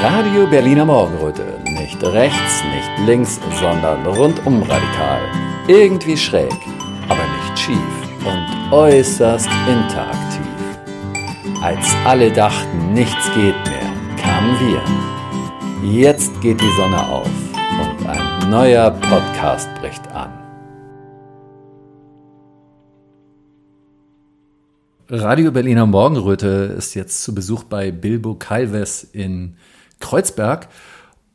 Radio Berliner Morgenröte. Nicht rechts, nicht links, sondern rundum radikal. Irgendwie schräg, aber nicht schief und äußerst interaktiv. Als alle dachten, nichts geht mehr, kamen wir. Jetzt geht die Sonne auf und ein neuer Podcast bricht an. Radio Berliner Morgenröte ist jetzt zu Besuch bei Bilbo Calves in Kreuzberg.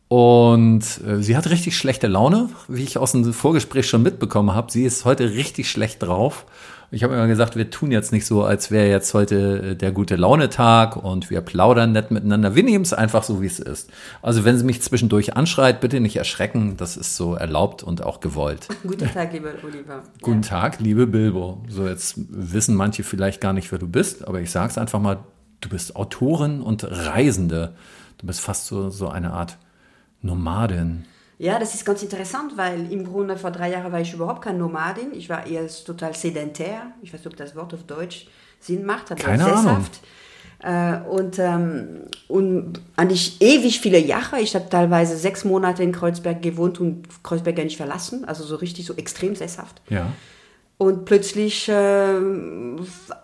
Und äh, sie hat richtig schlechte Laune, wie ich aus dem Vorgespräch schon mitbekommen habe. Sie ist heute richtig schlecht drauf. Ich habe immer gesagt, wir tun jetzt nicht so, als wäre jetzt heute äh, der gute Laune-Tag und wir plaudern nett miteinander. Wir nehmen es einfach so, wie es ist. Also wenn sie mich zwischendurch anschreit, bitte nicht erschrecken. Das ist so erlaubt und auch gewollt. Guten Tag, lieber Oliver. Guten Tag, liebe Bilbo. So, jetzt wissen manche vielleicht gar nicht, wer du bist, aber ich sage es einfach mal, du bist Autorin und Reisende. Du bist fast so, so eine Art Nomadin. Ja, das ist ganz interessant, weil im Grunde vor drei Jahren war ich überhaupt keine Nomadin. Ich war eher total sedentär. Ich weiß nicht, ob das Wort auf Deutsch Sinn macht. Also keine sesshaft. Ahnung. Äh, und, ähm, und eigentlich ewig viele Jahre. Ich habe teilweise sechs Monate in Kreuzberg gewohnt und Kreuzberg gar nicht verlassen. Also so richtig so extrem sesshaft. Ja. Und plötzlich äh,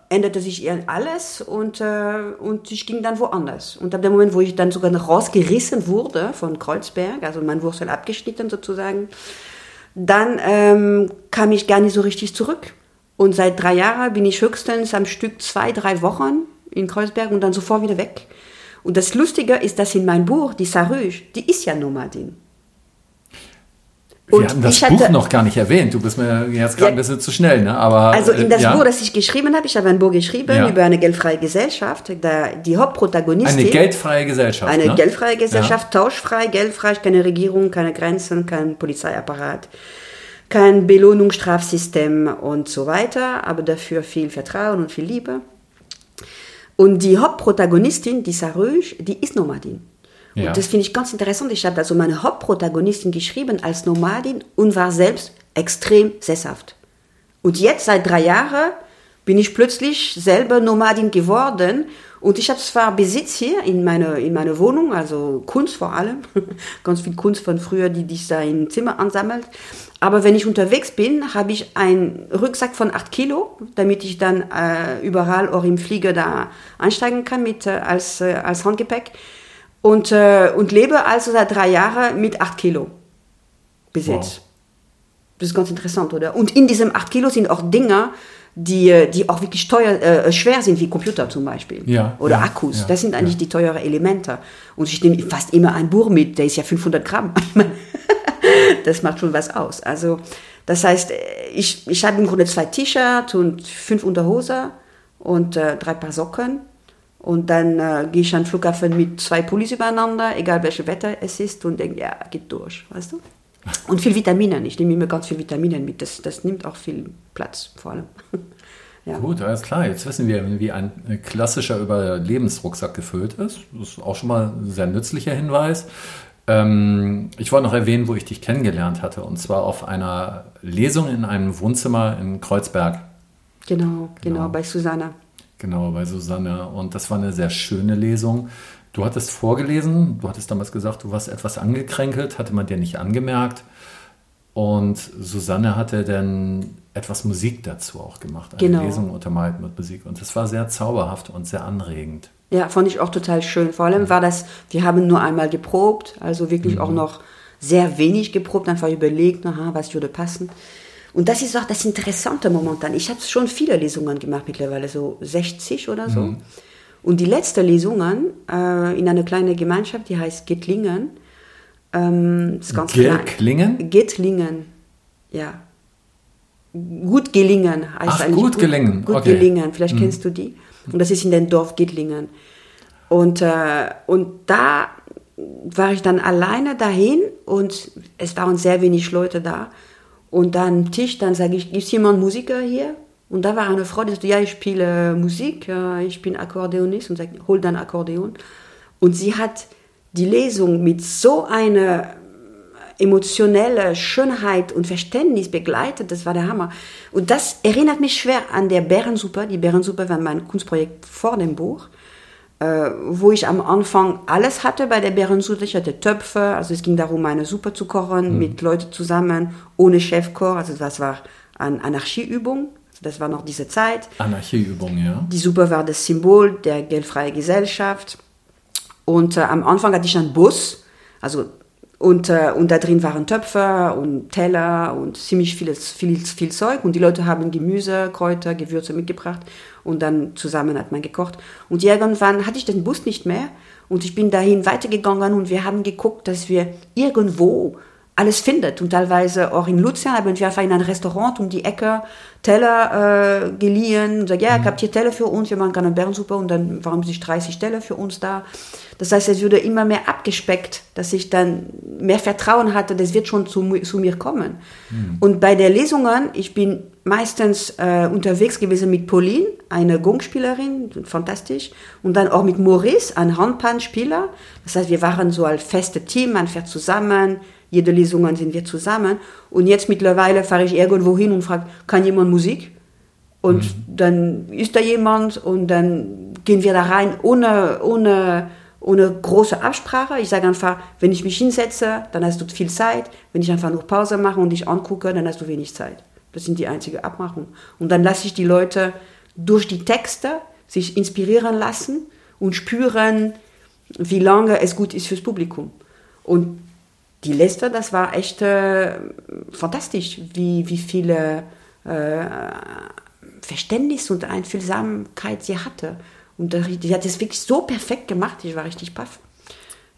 änderte sich alles und, äh, und ich ging dann woanders. Und ab dem Moment, wo ich dann sogar noch rausgerissen wurde von Kreuzberg, also mein Wurzel abgeschnitten sozusagen, dann ähm, kam ich gar nicht so richtig zurück. Und seit drei Jahren bin ich höchstens am Stück zwei, drei Wochen in Kreuzberg und dann sofort wieder weg. Und das Lustige ist, dass in meinem Buch, die Sarouge, die ist ja Nomadin. Wir hatten das Buch noch gar nicht erwähnt. Du bist mir jetzt gerade ja, ein bisschen zu schnell, ne? Aber also in das ja. Buch, das ich geschrieben habe, ich habe ein Buch geschrieben ja. über eine geldfreie Gesellschaft. Da die Hauptprotagonistin. Eine geldfreie Gesellschaft. Eine ne? geldfreie Gesellschaft, tauschfrei, geldfrei, keine Regierung, keine Grenzen, kein Polizeiapparat, kein Belohnungsstrafsystem und so weiter. Aber dafür viel Vertrauen und viel Liebe. Und die Hauptprotagonistin, die Sarouge, die ist Nomadin. Ja. Und das finde ich ganz interessant. Ich habe also meine Hauptprotagonistin geschrieben als Nomadin und war selbst extrem sesshaft. Und jetzt, seit drei Jahren, bin ich plötzlich selber Nomadin geworden. Und ich habe zwar Besitz hier in meiner in meine Wohnung, also Kunst vor allem, ganz viel Kunst von früher, die sich da im Zimmer ansammelt. Aber wenn ich unterwegs bin, habe ich einen Rucksack von acht Kilo, damit ich dann äh, überall auch im Flieger da einsteigen kann mit, äh, als, äh, als Handgepäck und, äh, und lebe also seit drei Jahren mit 8 Kilo Besitz. Wow. Das ist ganz interessant, oder? Und in diesem 8 Kilo sind auch Dinge, die, die auch wirklich teuer, äh, schwer sind, wie Computer zum Beispiel. Ja, oder ja, Akkus. Ja, das sind eigentlich die teuren Elemente. Und ich nehme fast immer ein Buch mit, der ist ja 500 Gramm. das macht schon was aus. Also, das heißt, ich, ich habe im Grunde zwei T-Shirts und fünf Unterhose und äh, drei Paar Socken und dann äh, gehe ich an den Flughafen mit zwei Pullis übereinander, egal welches Wetter es ist, und denke, ja, geht durch, weißt du? Und viel Vitaminen. Ich nehme immer ganz viel Vitaminen mit. Das, das nimmt auch viel Platz, vor allem. ja. Gut, alles klar. Jetzt wissen wir, wie ein klassischer Überlebensrucksack gefüllt ist. Das ist auch schon mal ein sehr nützlicher Hinweis. Ähm, ich wollte noch erwähnen, wo ich dich kennengelernt hatte, und zwar auf einer Lesung in einem Wohnzimmer in Kreuzberg. Genau, genau, genau bei Susanna. Genau, bei Susanne. Und das war eine sehr schöne Lesung. Du hattest vorgelesen, du hattest damals gesagt, du warst etwas angekränkelt, hatte man dir nicht angemerkt. Und Susanne hatte dann etwas Musik dazu auch gemacht, eine genau. Lesung untermalt mit Musik. Und das war sehr zauberhaft und sehr anregend. Ja, fand ich auch total schön. Vor allem war das, wir haben nur einmal geprobt, also wirklich mhm. auch noch sehr wenig geprobt, einfach überlegt, aha, was würde passen. Und das ist auch das Interessante momentan. Ich habe schon viele Lesungen gemacht mittlerweile, so 60 oder so. Mhm. Und die letzte Lesungen äh, in einer kleinen Gemeinschaft, die heißt Gittlingen. Ähm, ist ganz Gittlingen? Gittlingen, ja. Gut gelingen heißt Ach, eigentlich. Gut, gut gelingen. Gut okay. gelingen, vielleicht mhm. kennst du die. Und das ist in dem Dorf Gittlingen. Und, äh, und da war ich dann alleine dahin und es waren sehr wenig Leute da. Und dann am Tisch, dann sage ich, gibt es jemand Musiker hier? Und da war eine Frau, die sagte, ja, ich spiele Musik, ich bin Akkordeonist und sagt, hol dann Akkordeon. Und sie hat die Lesung mit so einer emotionellen Schönheit und Verständnis begleitet, das war der Hammer. Und das erinnert mich schwer an der Bärensuppe. Die Bärensuppe war mein Kunstprojekt vor dem Buch. Äh, wo ich am Anfang alles hatte bei der Bärensuppe. Ich hatte Töpfe, also es ging darum, eine Suppe zu kochen mit Leuten zusammen, ohne Chefkoch. Also das war eine Anarchieübung. Also das war noch diese Zeit. Anarchieübung, ja. Die Suppe war das Symbol der geldfreien Gesellschaft. Und äh, am Anfang hatte ich einen Bus, also und, äh, und da drin waren Töpfe und Teller und ziemlich vieles, viel, viel Zeug. Und die Leute haben Gemüse, Kräuter, Gewürze mitgebracht. Und dann zusammen hat man gekocht. Und irgendwann hatte ich den Bus nicht mehr. Und ich bin dahin weitergegangen und wir haben geguckt, dass wir irgendwo alles findet. Und teilweise auch in Luzern haben wir einfach in ein Restaurant um die Ecke Teller äh, geliehen und gesagt, ja, ich habe hier Teller für uns, wir machen gerne Bärensuppe und dann waren sich 30 Teller für uns da. Das heißt, es wurde immer mehr abgespeckt, dass ich dann mehr Vertrauen hatte, das wird schon zu, zu mir kommen. Mhm. Und bei der Lesungen, ich bin meistens äh, unterwegs gewesen mit Pauline, eine Gongspielerin, fantastisch, und dann auch mit Maurice, ein Handpanspieler. Das heißt, wir waren so als feste Team, man fährt zusammen, jede Lesung sind wir zusammen. Und jetzt mittlerweile fahre ich irgendwo hin und frage, kann jemand Musik? Und mhm. dann ist da jemand und dann gehen wir da rein ohne, ohne ohne große Absprache. Ich sage einfach, wenn ich mich hinsetze, dann hast du viel Zeit. Wenn ich einfach nur Pause mache und dich angucke, dann hast du wenig Zeit. Das sind die einzige Abmachung. Und dann lasse ich die Leute durch die Texte sich inspirieren lassen und spüren, wie lange es gut ist fürs Publikum. Und die letzte, das war echt äh, fantastisch, wie, wie viele äh, Verständnis und Einfühlsamkeit sie hatte. Und die hat es wirklich so perfekt gemacht, ich war richtig paff.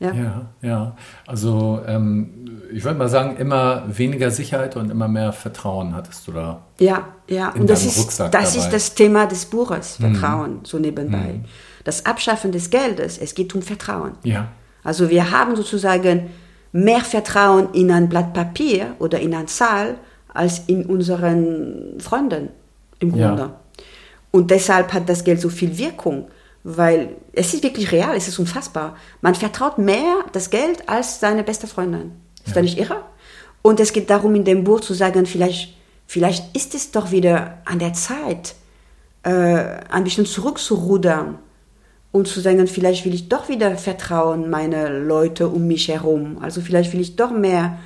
Ja, ja. ja. Also ähm, ich würde mal sagen, immer weniger Sicherheit und immer mehr Vertrauen hattest du da. Ja, ja. Und das, ist, das ist das Thema des Buches, mhm. Vertrauen, mhm. so nebenbei. Mhm. Das Abschaffen des Geldes, es geht um Vertrauen. Ja. Also wir haben sozusagen mehr Vertrauen in ein Blatt Papier oder in ein Zahl als in unseren Freunden im Grunde. Ja. Und deshalb hat das Geld so viel Wirkung, weil es ist wirklich real, es ist unfassbar. Man vertraut mehr das Geld als seine beste Freundin. Ist ja. da nicht irre? Und es geht darum, in dem Buch zu sagen, vielleicht, vielleicht ist es doch wieder an der Zeit, äh, ein bisschen zurückzurudern und zu sagen, vielleicht will ich doch wieder vertrauen, meine Leute um mich herum. Also vielleicht will ich doch mehr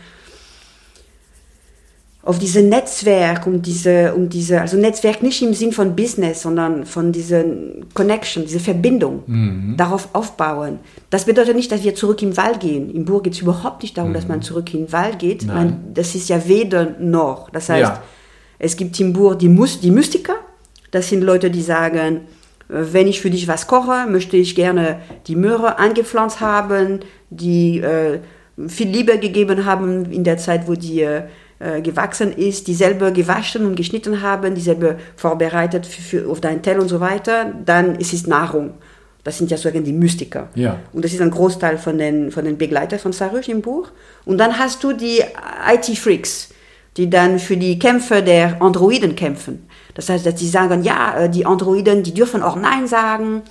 auf diese Netzwerk, um diese, um diese, also Netzwerk nicht im Sinn von Business, sondern von diesen Connection, diese Verbindung, mhm. darauf aufbauen. Das bedeutet nicht, dass wir zurück im Wald gehen. Im Burg geht es überhaupt nicht darum, mhm. dass man zurück in den Wald geht. Man, das ist ja weder noch. Das heißt, ja. es gibt im Burg die, Mus die Mystiker. Das sind Leute, die sagen, wenn ich für dich was koche, möchte ich gerne die Möhre angepflanzt haben, die äh, viel Liebe gegeben haben in der Zeit, wo die äh, äh, gewachsen ist, dieselbe gewaschen und geschnitten haben, dieselbe vorbereitet für, für, auf deinen Teller und so weiter, dann ist es Nahrung. Das sind ja sozusagen die Mystiker. Ja. Und das ist ein Großteil von den, von den Begleitern von Sarush im Buch. Und dann hast du die IT-Freaks, die dann für die Kämpfe der Androiden kämpfen. Das heißt, dass sie sagen, ja, äh, die Androiden, die dürfen auch Nein sagen.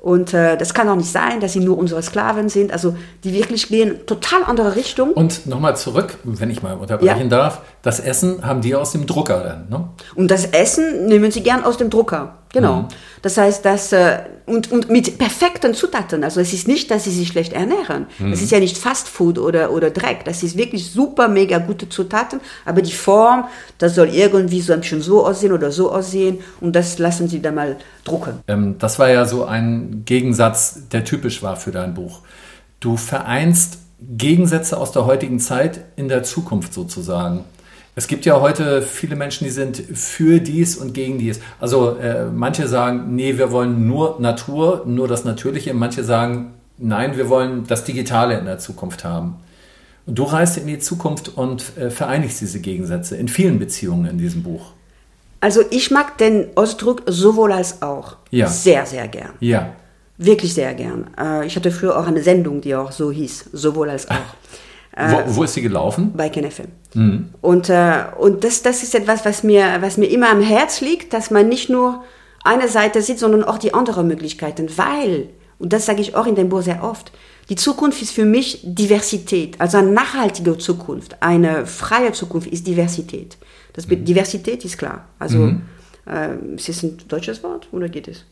Und äh, das kann auch nicht sein, dass sie nur unsere Sklaven sind. Also die wirklich gehen total andere Richtung. Und nochmal zurück, wenn ich mal unterbrechen ja. darf. Das Essen haben die aus dem Drucker dann, ne? Und das Essen nehmen sie gern aus dem Drucker. Genau. Mhm. Das heißt, dass, äh, und, und mit perfekten Zutaten. Also es ist nicht, dass sie sich schlecht ernähren. Mhm. Es ist ja nicht Fast Food oder, oder Dreck. Das ist wirklich super, mega gute Zutaten. Aber die Form, das soll irgendwie so ein bisschen so aussehen oder so aussehen. Und das lassen sie dann mal drucken. Ähm, das war ja so ein Gegensatz, der typisch war für dein Buch. Du vereinst Gegensätze aus der heutigen Zeit in der Zukunft sozusagen. Es gibt ja heute viele Menschen, die sind für dies und gegen dies. Also äh, manche sagen, nee, wir wollen nur Natur, nur das Natürliche. Manche sagen, nein, wir wollen das Digitale in der Zukunft haben. Und du reist in die Zukunft und äh, vereinigst diese Gegensätze in vielen Beziehungen in diesem Buch. Also ich mag den Ausdruck sowohl als auch ja. sehr, sehr gern. Ja. Wirklich sehr gern. Äh, ich hatte früher auch eine Sendung, die auch so hieß, sowohl als auch. Wo, wo, ist sie gelaufen? Bei KenFM. Mhm. Und, äh, und das, das ist etwas, was mir, was mir immer am Herz liegt, dass man nicht nur eine Seite sieht, sondern auch die anderen Möglichkeiten. Weil, und das sage ich auch in dem Buch sehr oft, die Zukunft ist für mich Diversität. Also eine nachhaltige Zukunft, eine freie Zukunft ist Diversität. Das, mhm. Diversität ist klar. Also, mhm. äh, ist es ein deutsches Wort oder geht es?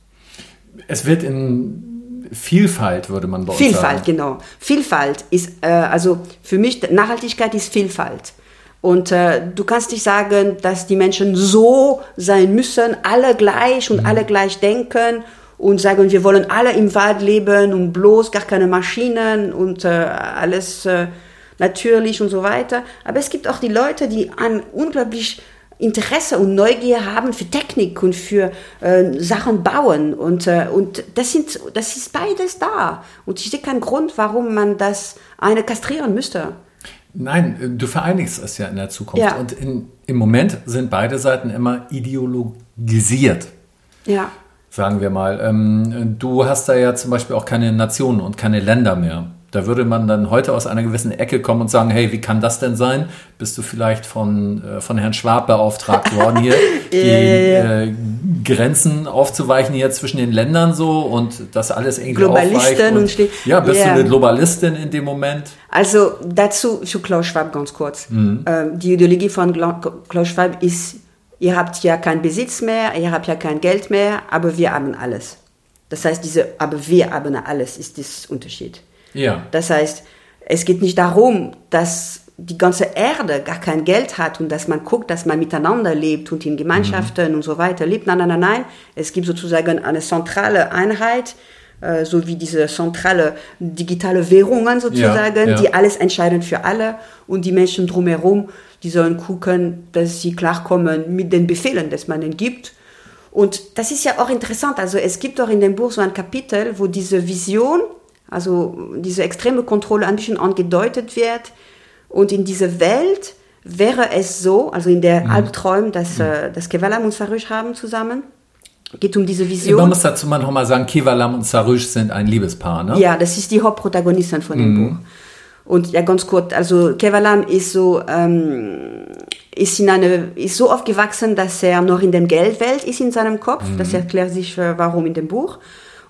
Es wird in Vielfalt würde man bei uns Vielfalt, sagen. genau. Vielfalt ist, äh, also für mich, Nachhaltigkeit ist Vielfalt. Und äh, du kannst nicht sagen, dass die Menschen so sein müssen, alle gleich und mhm. alle gleich denken und sagen, wir wollen alle im Wald leben und bloß gar keine Maschinen und äh, alles äh, natürlich und so weiter. Aber es gibt auch die Leute, die an unglaublich Interesse und Neugier haben für Technik und für äh, Sachen bauen. Und, äh, und das, sind, das ist beides da. Und ich sehe keinen Grund, warum man das eine kastrieren müsste. Nein, du vereinigst es ja in der Zukunft. Ja. Und in, im Moment sind beide Seiten immer ideologisiert. Ja. Sagen wir mal. Ähm, du hast da ja zum Beispiel auch keine Nationen und keine Länder mehr. Da würde man dann heute aus einer gewissen Ecke kommen und sagen, hey, wie kann das denn sein? Bist du vielleicht von, äh, von Herrn Schwab beauftragt worden, hier die äh, Grenzen aufzuweichen hier zwischen den Ländern so und das alles irgendwie Globalisten und, und Ja, bist yeah. du eine Globalistin in dem Moment? Also dazu zu Klaus Schwab ganz kurz. Mhm. Ähm, die Ideologie von Klaus Schwab ist, ihr habt ja keinen Besitz mehr, ihr habt ja kein Geld mehr, aber wir haben alles. Das heißt, diese, aber wir haben alles, ist das Unterschied. Ja. Das heißt, es geht nicht darum, dass die ganze Erde gar kein Geld hat und dass man guckt, dass man miteinander lebt und in Gemeinschaften mhm. und so weiter lebt. Nein, nein, nein, nein. Es gibt sozusagen eine zentrale Einheit, äh, so wie diese zentrale digitale Währungen sozusagen, ja, ja. die alles entscheiden für alle und die Menschen drumherum, die sollen gucken, dass sie klarkommen mit den Befehlen, dass man ihnen gibt. Und das ist ja auch interessant. Also es gibt auch in dem Buch so ein Kapitel, wo diese Vision also diese extreme Kontrolle ein bisschen angedeutet wird. Und in dieser Welt wäre es so, also in der mhm. Albträumen, dass, mhm. äh, dass Kevalam und Sarush haben zusammen, geht um diese Vision. Man muss dazu mal nochmal sagen, Kevalam und Sarush sind ein Liebespaar, ne? Ja, das ist die Hauptprotagonistin von dem mhm. Buch. Und ja, ganz kurz, also Kevalam ist so, ähm, ist in eine, ist so aufgewachsen, dass er noch in der Geldwelt ist in seinem Kopf. Mhm. Das erklärt sich, äh, warum in dem Buch.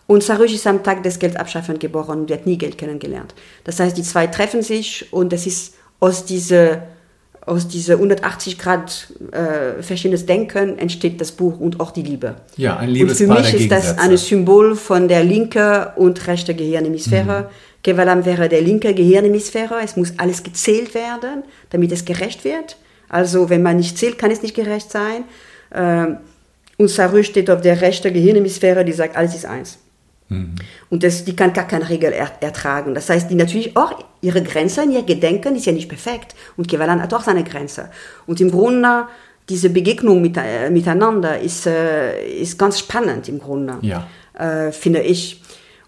Und Sarush ist am Tag des Geldabschaffens geboren und hat nie Geld kennengelernt. Das heißt, die zwei treffen sich und es ist aus dieser aus dieser 180 Grad äh, verschiedenes Denken entsteht das Buch und auch die Liebe. Ja, ein Liebespaar Und für mich ist das ein Symbol von der linke und rechte Gehirnhemisphäre. Mhm. Kevalam wäre der linke Gehirnhemisphäre. Es muss alles gezählt werden, damit es gerecht wird. Also wenn man nicht zählt, kann es nicht gerecht sein. Ähm, und Sarush steht auf der rechten Gehirnhemisphäre, die sagt, alles ist eins. Mhm. Und das, die kann gar keine Regel er, ertragen. Das heißt, die natürlich auch ihre Grenzen, ihr Gedenken ist ja nicht perfekt. Und Kevalan hat auch seine Grenze. Und im Grunde, diese Begegnung mit, äh, miteinander ist, äh, ist ganz spannend im Grunde, ja. äh, finde ich.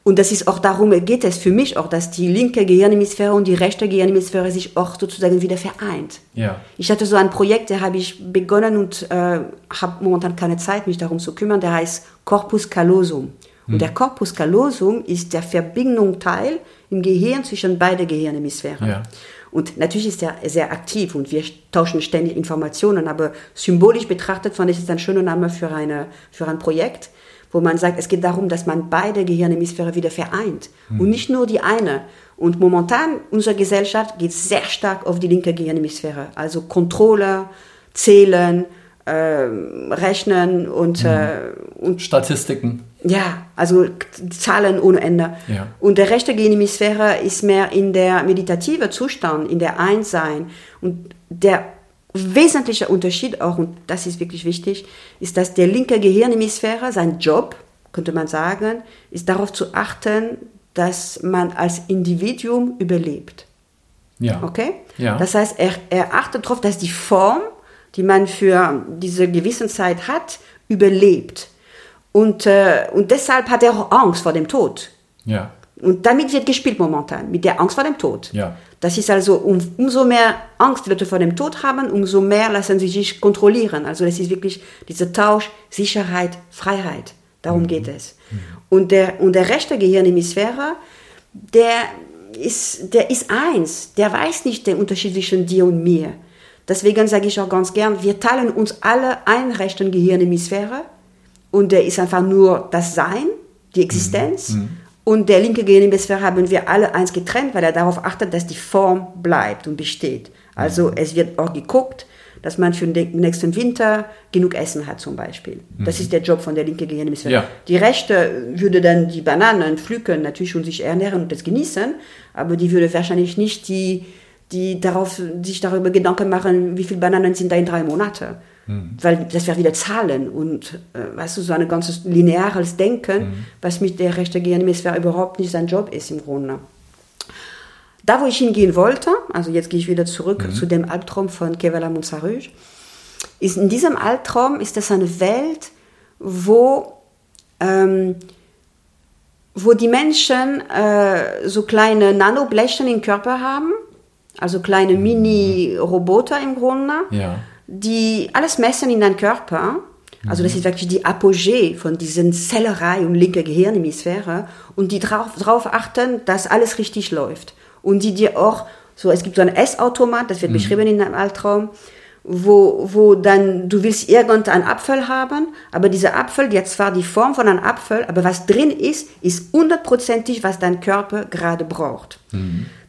Und das ist auch darum, geht es für mich auch, dass die linke Gehirnhemisphäre und die rechte Gehirnhemisphäre sich auch sozusagen wieder vereint. Ja. Ich hatte so ein Projekt, da habe ich begonnen und äh, habe momentan keine Zeit, mich darum zu kümmern, der heißt Corpus callosum. Und hm. der Corpus callosum ist der Verbindungsteil im Gehirn zwischen beiden Gehirnhemisphären. Ja. Und natürlich ist er sehr aktiv und wir tauschen ständig Informationen, aber symbolisch betrachtet fand ich es ein schöner Name für, eine, für ein Projekt, wo man sagt, es geht darum, dass man beide Gehirnhemisphäre wieder vereint mhm. und nicht nur die eine. Und momentan, unsere Gesellschaft geht sehr stark auf die linke Gehirnhemisphäre, also Kontrolle, Zählen, äh, Rechnen und, mhm. äh, und Statistiken. Ja, also Zahlen ohne Ende. Ja. Und der rechte Gehirnhemisphäre ist mehr in der meditative Zustand, in der Einssein. Und der wesentliche Unterschied auch, und das ist wirklich wichtig, ist, dass der linke Gehirnhemisphäre, sein Job, könnte man sagen, ist darauf zu achten, dass man als Individuum überlebt. Ja. Okay? Ja. Das heißt, er, er achtet darauf, dass die Form, die man für diese Gewissenzeit hat, überlebt. Und, äh, und deshalb hat er auch Angst vor dem Tod. Ja. Und damit wird gespielt momentan, mit der Angst vor dem Tod. Ja. Das ist also, um, umso mehr Angst die Leute vor dem Tod haben, umso mehr lassen sie sich kontrollieren. Also das ist wirklich dieser Tausch, Sicherheit, Freiheit. Darum mhm. geht es. Mhm. Und, der, und der rechte Gehirnhemisphäre, der ist, der ist eins. Der weiß nicht den Unterschied zwischen dir und mir. Deswegen sage ich auch ganz gern, wir teilen uns alle ein rechten Gehirnhemisphäre und der ist einfach nur das Sein, die Existenz. Mhm. Und der linke Gehirnhemisphäre haben wir alle eins getrennt, weil er darauf achtet, dass die Form bleibt und besteht. Also mhm. es wird auch geguckt, dass man für den nächsten Winter genug Essen hat zum Beispiel. Das ist der Job von der linken Gehirnhemisphäre. Ja. Die rechte würde dann die Bananen pflücken natürlich und sich ernähren und das genießen, aber die würde wahrscheinlich nicht die, die darauf, sich darüber Gedanken machen, wie viele Bananen sind da in drei Monaten. Weil das wäre wieder Zahlen und äh, weißt du, so ein ganzes lineares Denken, was mit der rechten Gehirnhemisphäre überhaupt nicht sein Job ist im Grunde. Da, wo ich hingehen wollte, also jetzt gehe ich wieder zurück zu dem Albtraum von Kevala Monsaruj, ist in diesem Albtraum ist das eine Welt, wo, ähm, wo die Menschen äh, so kleine Nanoblechen im Körper haben, also kleine Mini-Roboter im Grunde, Ja. die alles messen in deinem Körper. Also das ist wirklich die Apogee von diesen Zellerei und linke Gehirnhemisphäre und die drauf, drauf achten, dass alles richtig läuft. Und die dir auch, so es gibt so ein Essautomat, das wird beschrieben in einem Albtraum, wo, wo dann, du willst irgendeinen Apfel haben, aber dieser Apfel, der hat zwar die Form von einem Apfel, aber was drin ist, ist hundertprozentig, was dein Körper gerade braucht.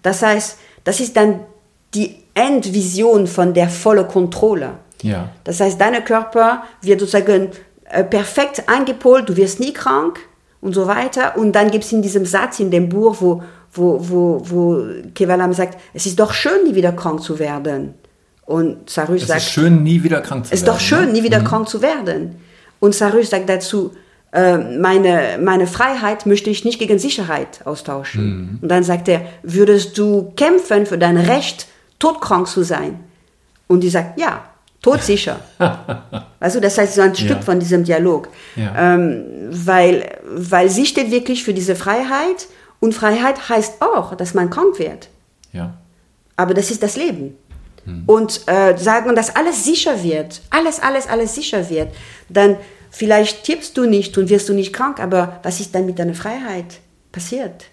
Das heißt, das ist dann die Endvision von der volle Kontrolle. Ja. Das heißt, dein Körper wird sozusagen äh, perfekt eingepolt, du wirst nie krank und so weiter. Und dann gibt es in diesem Satz in dem Buch, wo, wo, wo, wo Kevalam sagt, es ist doch schön, nie wieder krank zu werden. Und Sarush Es sagt, ist schön, nie wieder krank zu es ist werden. doch schön, ne? nie wieder krank zu werden. Und Sarush sagt dazu, meine, meine Freiheit möchte ich nicht gegen Sicherheit austauschen. Und dann sagt er, würdest du kämpfen für dein Recht, todkrank zu sein? Und die sagt, ja, todsicher. also das heißt so ein Stück Ja. von diesem Dialog. Ja. Ähm, weil, weil sie steht wirklich für diese Freiheit und Freiheit heißt auch, dass man krank wird. Ja. Aber das ist das Leben. Und äh, sagen, dass alles sicher wird, alles, alles, alles sicher wird, dann vielleicht stirbst du nicht und wirst du nicht krank, aber was ist dann mit deiner Freiheit passiert?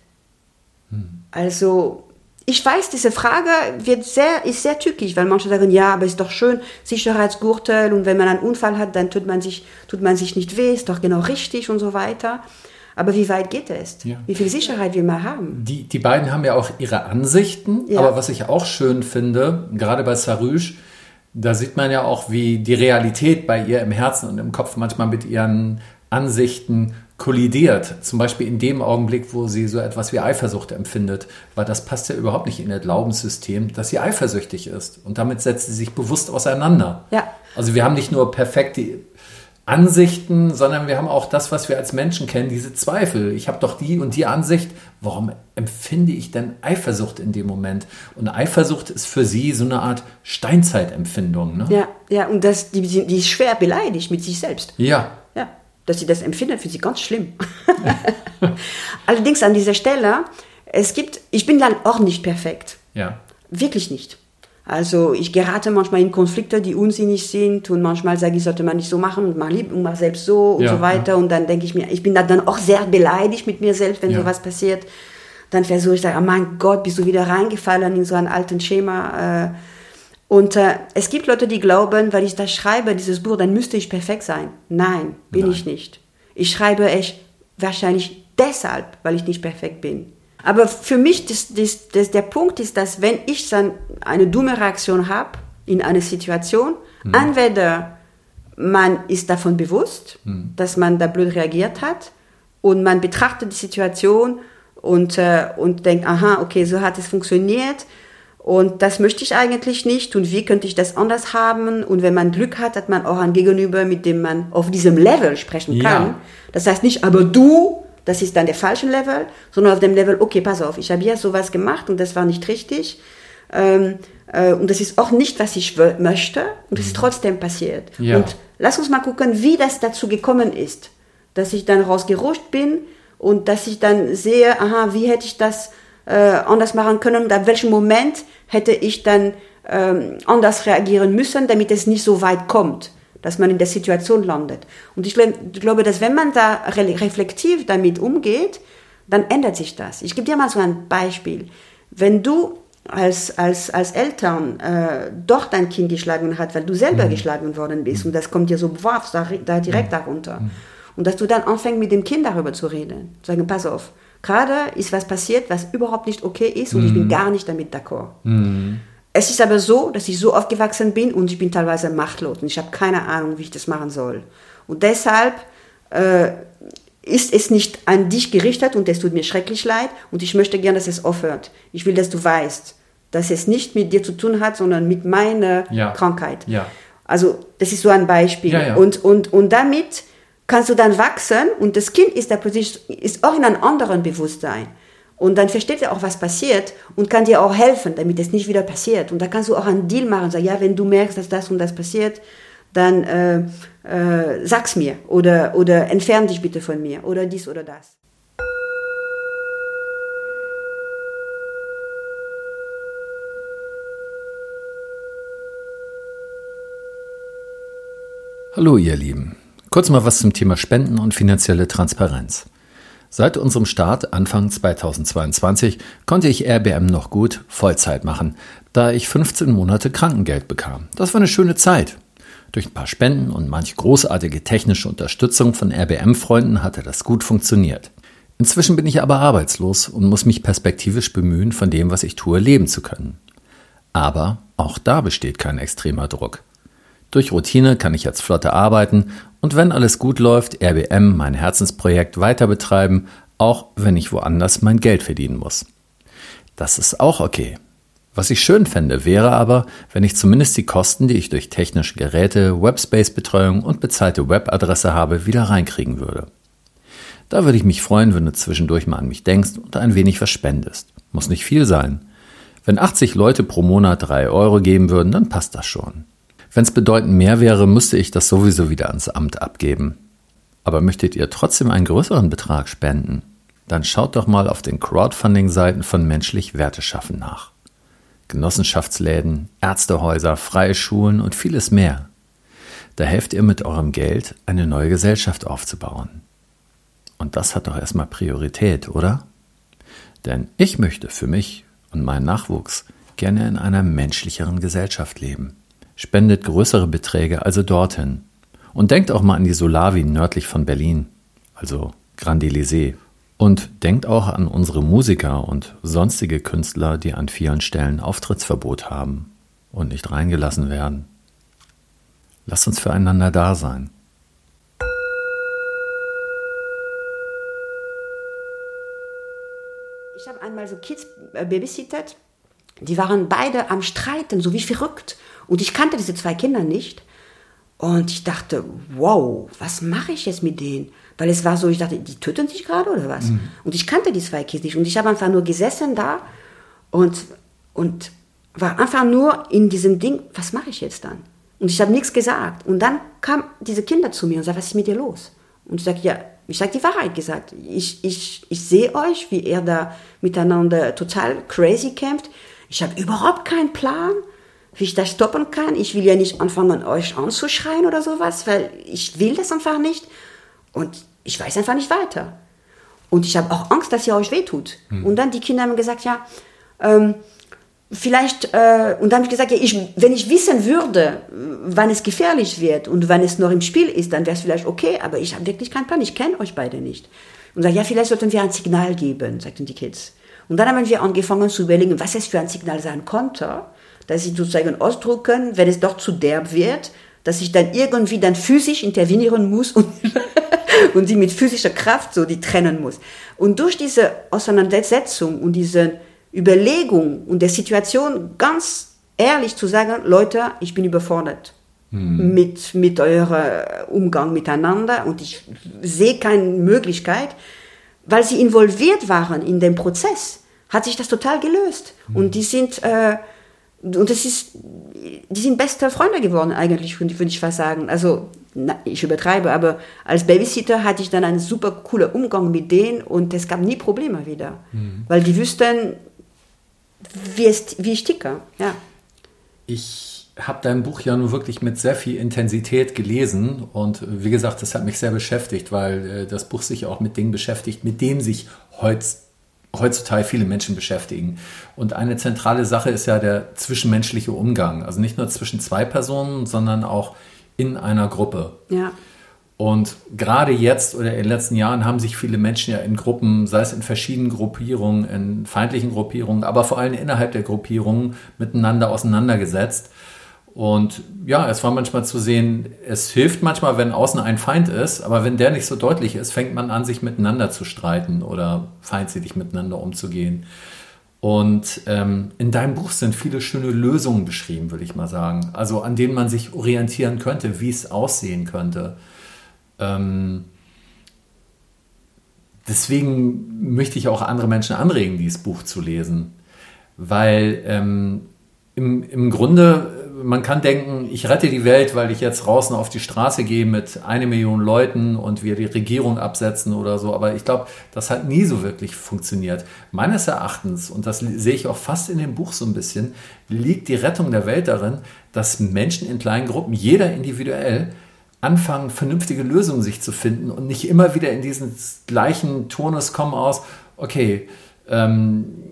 Also, ich weiß, diese Frage wird sehr, ist sehr tückisch, weil manche sagen, ja, aber ist doch schön, Sicherheitsgurtel und wenn man einen Unfall hat, dann tut man sich, tut man sich nicht weh, ist doch genau richtig und so weiter. Aber wie weit geht es? Ja. Wie viel Sicherheit wir mal haben? Die, die beiden haben ja auch ihre Ansichten, Ja. aber was ich auch schön finde, gerade bei Sarush, da sieht man ja auch, wie die Realität bei ihr im Herzen und im Kopf manchmal mit ihren Ansichten kollidiert. Zum Beispiel in dem Augenblick, wo sie so etwas wie Eifersucht empfindet, weil das passt ja überhaupt nicht in ihr Glaubenssystem, dass sie eifersüchtig ist. Und damit setzt sie sich bewusst auseinander. Ja. Also wir haben nicht nur perfekte Ansichten, sondern wir haben auch das, was wir als Menschen kennen, diese Zweifel. Ich habe doch die und die Ansicht. Warum empfinde ich denn Eifersucht in dem Moment? Und Eifersucht ist für sie so eine Art Steinzeitempfindung. Ne? Ja, ja, und das, die, die ist schwer beleidigt mit sich selbst. Ja. Ja, dass sie das empfindet, für sie ganz schlimm. Allerdings an dieser Stelle, es gibt, ich bin dann auch nicht perfekt. Ja. Wirklich nicht. Also ich gerate manchmal in Konflikte, die unsinnig sind und manchmal sage ich, sollte man nicht so machen und mach lieb und mach selbst so und Ja, so weiter. Und dann denke ich mir, ich bin da dann auch sehr beleidigt mit mir selbst, wenn Ja. sowas passiert. Dann versuche ich, sage, oh mein Gott, bist du wieder reingefallen in so ein alten Schema. Äh, und äh, es gibt Leute, die glauben, weil ich das schreibe, dieses Buch, dann müsste ich perfekt sein. Nein, bin Nein. ich nicht. Ich schreibe echt wahrscheinlich deshalb, weil ich nicht perfekt bin. Aber für mich, das, das, das, der Punkt ist, dass wenn ich dann eine dumme Reaktion habe in einer Situation, entweder man ist davon bewusst, dass man da blöd reagiert hat und man betrachtet die Situation und, äh, und denkt, aha, okay, so hat es funktioniert und das möchte ich eigentlich nicht und wie könnte ich das anders haben und wenn man Glück hat, hat man auch ein Gegenüber, mit dem man auf diesem Level sprechen Ja. kann. Das heißt nicht, aber du, das ist dann der falsche Level, sondern auf dem Level, okay, pass auf, ich habe hier sowas gemacht und das war nicht richtig. Ähm, äh, und das ist auch nicht, was ich möchte und es ist trotzdem passiert. Ja. Und lass uns mal gucken, wie das dazu gekommen ist, dass ich dann rausgerutscht bin und dass ich dann sehe, aha, wie hätte ich das äh, anders machen können und ab welchem Moment hätte ich dann ähm, anders reagieren müssen, damit es nicht so weit kommt, dass man in der Situation landet. Und ich, gl- ich glaube, dass wenn man da re reflektiv damit umgeht, dann ändert sich das. Ich gebe dir mal so ein Beispiel. Wenn du als, als, als Eltern äh, doch dein Kind geschlagen hat, weil du selber geschlagen worden bist und das kommt dir so wow, da, da direkt darunter. Und dass du dann anfängst mit dem Kind darüber zu reden. Zu sagen, pass auf, gerade ist was passiert, was überhaupt nicht okay ist und ich bin gar nicht damit d'accord. Es ist aber so, dass ich so aufgewachsen bin und ich bin teilweise machtlos und ich habe keine Ahnung, wie ich das machen soll. Und deshalb äh, ist es nicht an dich gerichtet und es tut mir schrecklich leid und ich möchte gern, dass es aufhört. Ich will, dass du weißt, dass es nicht mit dir zu tun hat, sondern mit meiner Ja. Krankheit. Ja. Also das ist so ein Beispiel. Ja. Und, und, und damit kannst du dann wachsen und das Kind ist da plötzlich ist auch in einem anderen Bewusstsein. Und dann versteht er auch, was passiert und kann dir auch helfen, damit es nicht wieder passiert. Und da kannst du auch einen Deal machen, sagen, ja, wenn du merkst, dass das und das passiert, dann äh, äh, sag's mir oder, oder entfern dich bitte von mir oder dies oder das. Hallo ihr Lieben. Kurz mal was zum Thema Spenden und finanzielle Transparenz. Seit unserem Start Anfang 2022 konnte ich RBM noch gut Vollzeit machen, da ich 15 Monate Krankengeld bekam. Das war eine schöne Zeit. Durch ein paar Spenden und manch großartige technische Unterstützung von RBM-Freunden hatte das gut funktioniert. Inzwischen bin ich aber arbeitslos und muss mich perspektivisch bemühen, von dem, was ich tue, leben zu können. Aber auch da besteht kein extremer Druck. Durch Routine kann ich jetzt flotter arbeiten und wenn alles gut läuft, RBM, mein Herzensprojekt, weiter betreiben, auch wenn ich woanders mein Geld verdienen muss. Das ist auch okay. Was ich schön fände, wäre aber, wenn ich zumindest die Kosten, die ich durch technische Geräte, Webspace-Betreuung und bezahlte Webadresse habe, wieder reinkriegen würde. Da würde ich mich freuen, wenn du zwischendurch mal an mich denkst und ein wenig was spendest. Muss nicht viel sein. Wenn 80 Leute pro Monat 3 Euro geben würden, dann passt das schon. Wenn es bedeutend mehr wäre, müsste ich das sowieso wieder ans Amt abgeben. Aber möchtet ihr trotzdem einen größeren Betrag spenden? Dann schaut doch mal auf den Crowdfunding-Seiten von Menschlich Werte schaffen nach. Genossenschaftsläden, Ärztehäuser, freie Schulen und vieles mehr. Da helft ihr mit eurem Geld, eine neue Gesellschaft aufzubauen. Und das hat doch erstmal Priorität, oder? Denn ich möchte für mich und meinen Nachwuchs gerne in einer menschlicheren Gesellschaft leben. Spendet größere Beträge also dorthin. Und denkt auch mal an die Solawi nördlich von Berlin, also Grand Elysée. Und denkt auch an unsere Musiker und sonstige Künstler, die an vielen Stellen Auftrittsverbot haben und nicht reingelassen werden. Lasst uns füreinander da sein. Ich habe einmal so Kids äh, babysittet, die waren beide am Streiten, so wie verrückt. Und ich kannte diese zwei Kinder nicht. Und ich dachte, wow, was mache ich jetzt mit denen? Weil es war so, ich dachte, die töten sich gerade oder was? Und ich kannte die zwei Kids nicht. Und ich habe einfach nur gesessen da und, und war einfach nur in diesem Ding, was mache ich jetzt dann? Und ich habe nichts gesagt. Und dann kamen diese Kinder zu mir und sagten, was ist mit dir los? Und ich sage, ja, ich sage die Wahrheit gesagt. Ich, ich, ich sehe euch, wie ihr da miteinander total crazy kämpft. Ich habe überhaupt keinen Plan, wie ich das stoppen kann. Ich will ja nicht anfangen, euch anzuschreien oder sowas, weil ich will das einfach nicht. Und ich weiß einfach nicht weiter. Und ich habe auch Angst, dass ihr euch wehtut. Und dann die Kinder haben gesagt, ja, ähm, vielleicht, äh, und dann habe ich gesagt, ja, ich, wenn ich wissen würde, wann es gefährlich wird und wann es noch im Spiel ist, dann wäre es vielleicht okay, aber ich habe wirklich keinen Plan, ich kenne euch beide nicht. Und sage, ja, vielleicht sollten wir ein Signal geben, sagten die Kids. Und dann haben wir angefangen zu überlegen, was es für ein Signal sein konnte, dass sie sozusagen ausdrucken, wenn es doch zu derb wird, dass ich dann irgendwie dann physisch intervenieren muss und, und sie mit physischer Kraft so die trennen muss. Und durch diese Auseinandersetzung und diese Überlegung und der Situation ganz ehrlich zu sagen, Leute, ich bin überfordert mit, mit eurem Umgang miteinander und ich sehe keine Möglichkeit, weil sie involviert waren in dem Prozess, hat sich das total gelöst. Und die sind, äh, und das ist, die sind beste Freunde geworden eigentlich, würde würd ich fast sagen. Also, na, ich übertreibe, aber als Babysitter hatte ich dann einen super coolen Umgang mit denen und es gab nie Probleme wieder. Weil die wüssten, wie, es, wie ich ticke. Ja. Ich habe dein Buch ja nun wirklich mit sehr viel Intensität gelesen und wie gesagt, das hat mich sehr beschäftigt, weil äh, das Buch sich auch mit Dingen beschäftigt, mit denen sich heutz, heutzutage viele Menschen beschäftigen. Und eine zentrale Sache ist ja der zwischenmenschliche Umgang, also nicht nur zwischen zwei Personen, sondern auch in einer Gruppe. Ja. Und gerade jetzt oder in den letzten Jahren haben sich viele Menschen ja in Gruppen, sei es in verschiedenen Gruppierungen, in feindlichen Gruppierungen, aber vor allem innerhalb der Gruppierungen miteinander auseinandergesetzt. Und ja, es war manchmal zu sehen, es hilft manchmal, wenn außen ein Feind ist, aber wenn der nicht so deutlich ist, fängt man an, sich miteinander zu streiten oder feindselig miteinander umzugehen. Und ähm, in deinem Buch sind viele schöne Lösungen beschrieben, würde ich mal sagen. Also an denen man sich orientieren könnte, wie es aussehen könnte. Ähm, deswegen möchte ich auch andere Menschen anregen, dieses Buch zu lesen. Weil ähm, im, im Grunde man kann denken, ich rette die Welt, weil ich jetzt draußen auf die Straße gehe mit eine Million Leuten und wir die Regierung absetzen oder so. Aber ich glaube, das hat nie so wirklich funktioniert. Meines Erachtens, und das sehe ich auch fast in dem Buch so ein bisschen, liegt die Rettung der Welt darin, dass Menschen in kleinen Gruppen, jeder individuell, anfangen, vernünftige Lösungen sich zu finden und nicht immer wieder in diesen gleichen Turnus kommen aus, okay, ähm,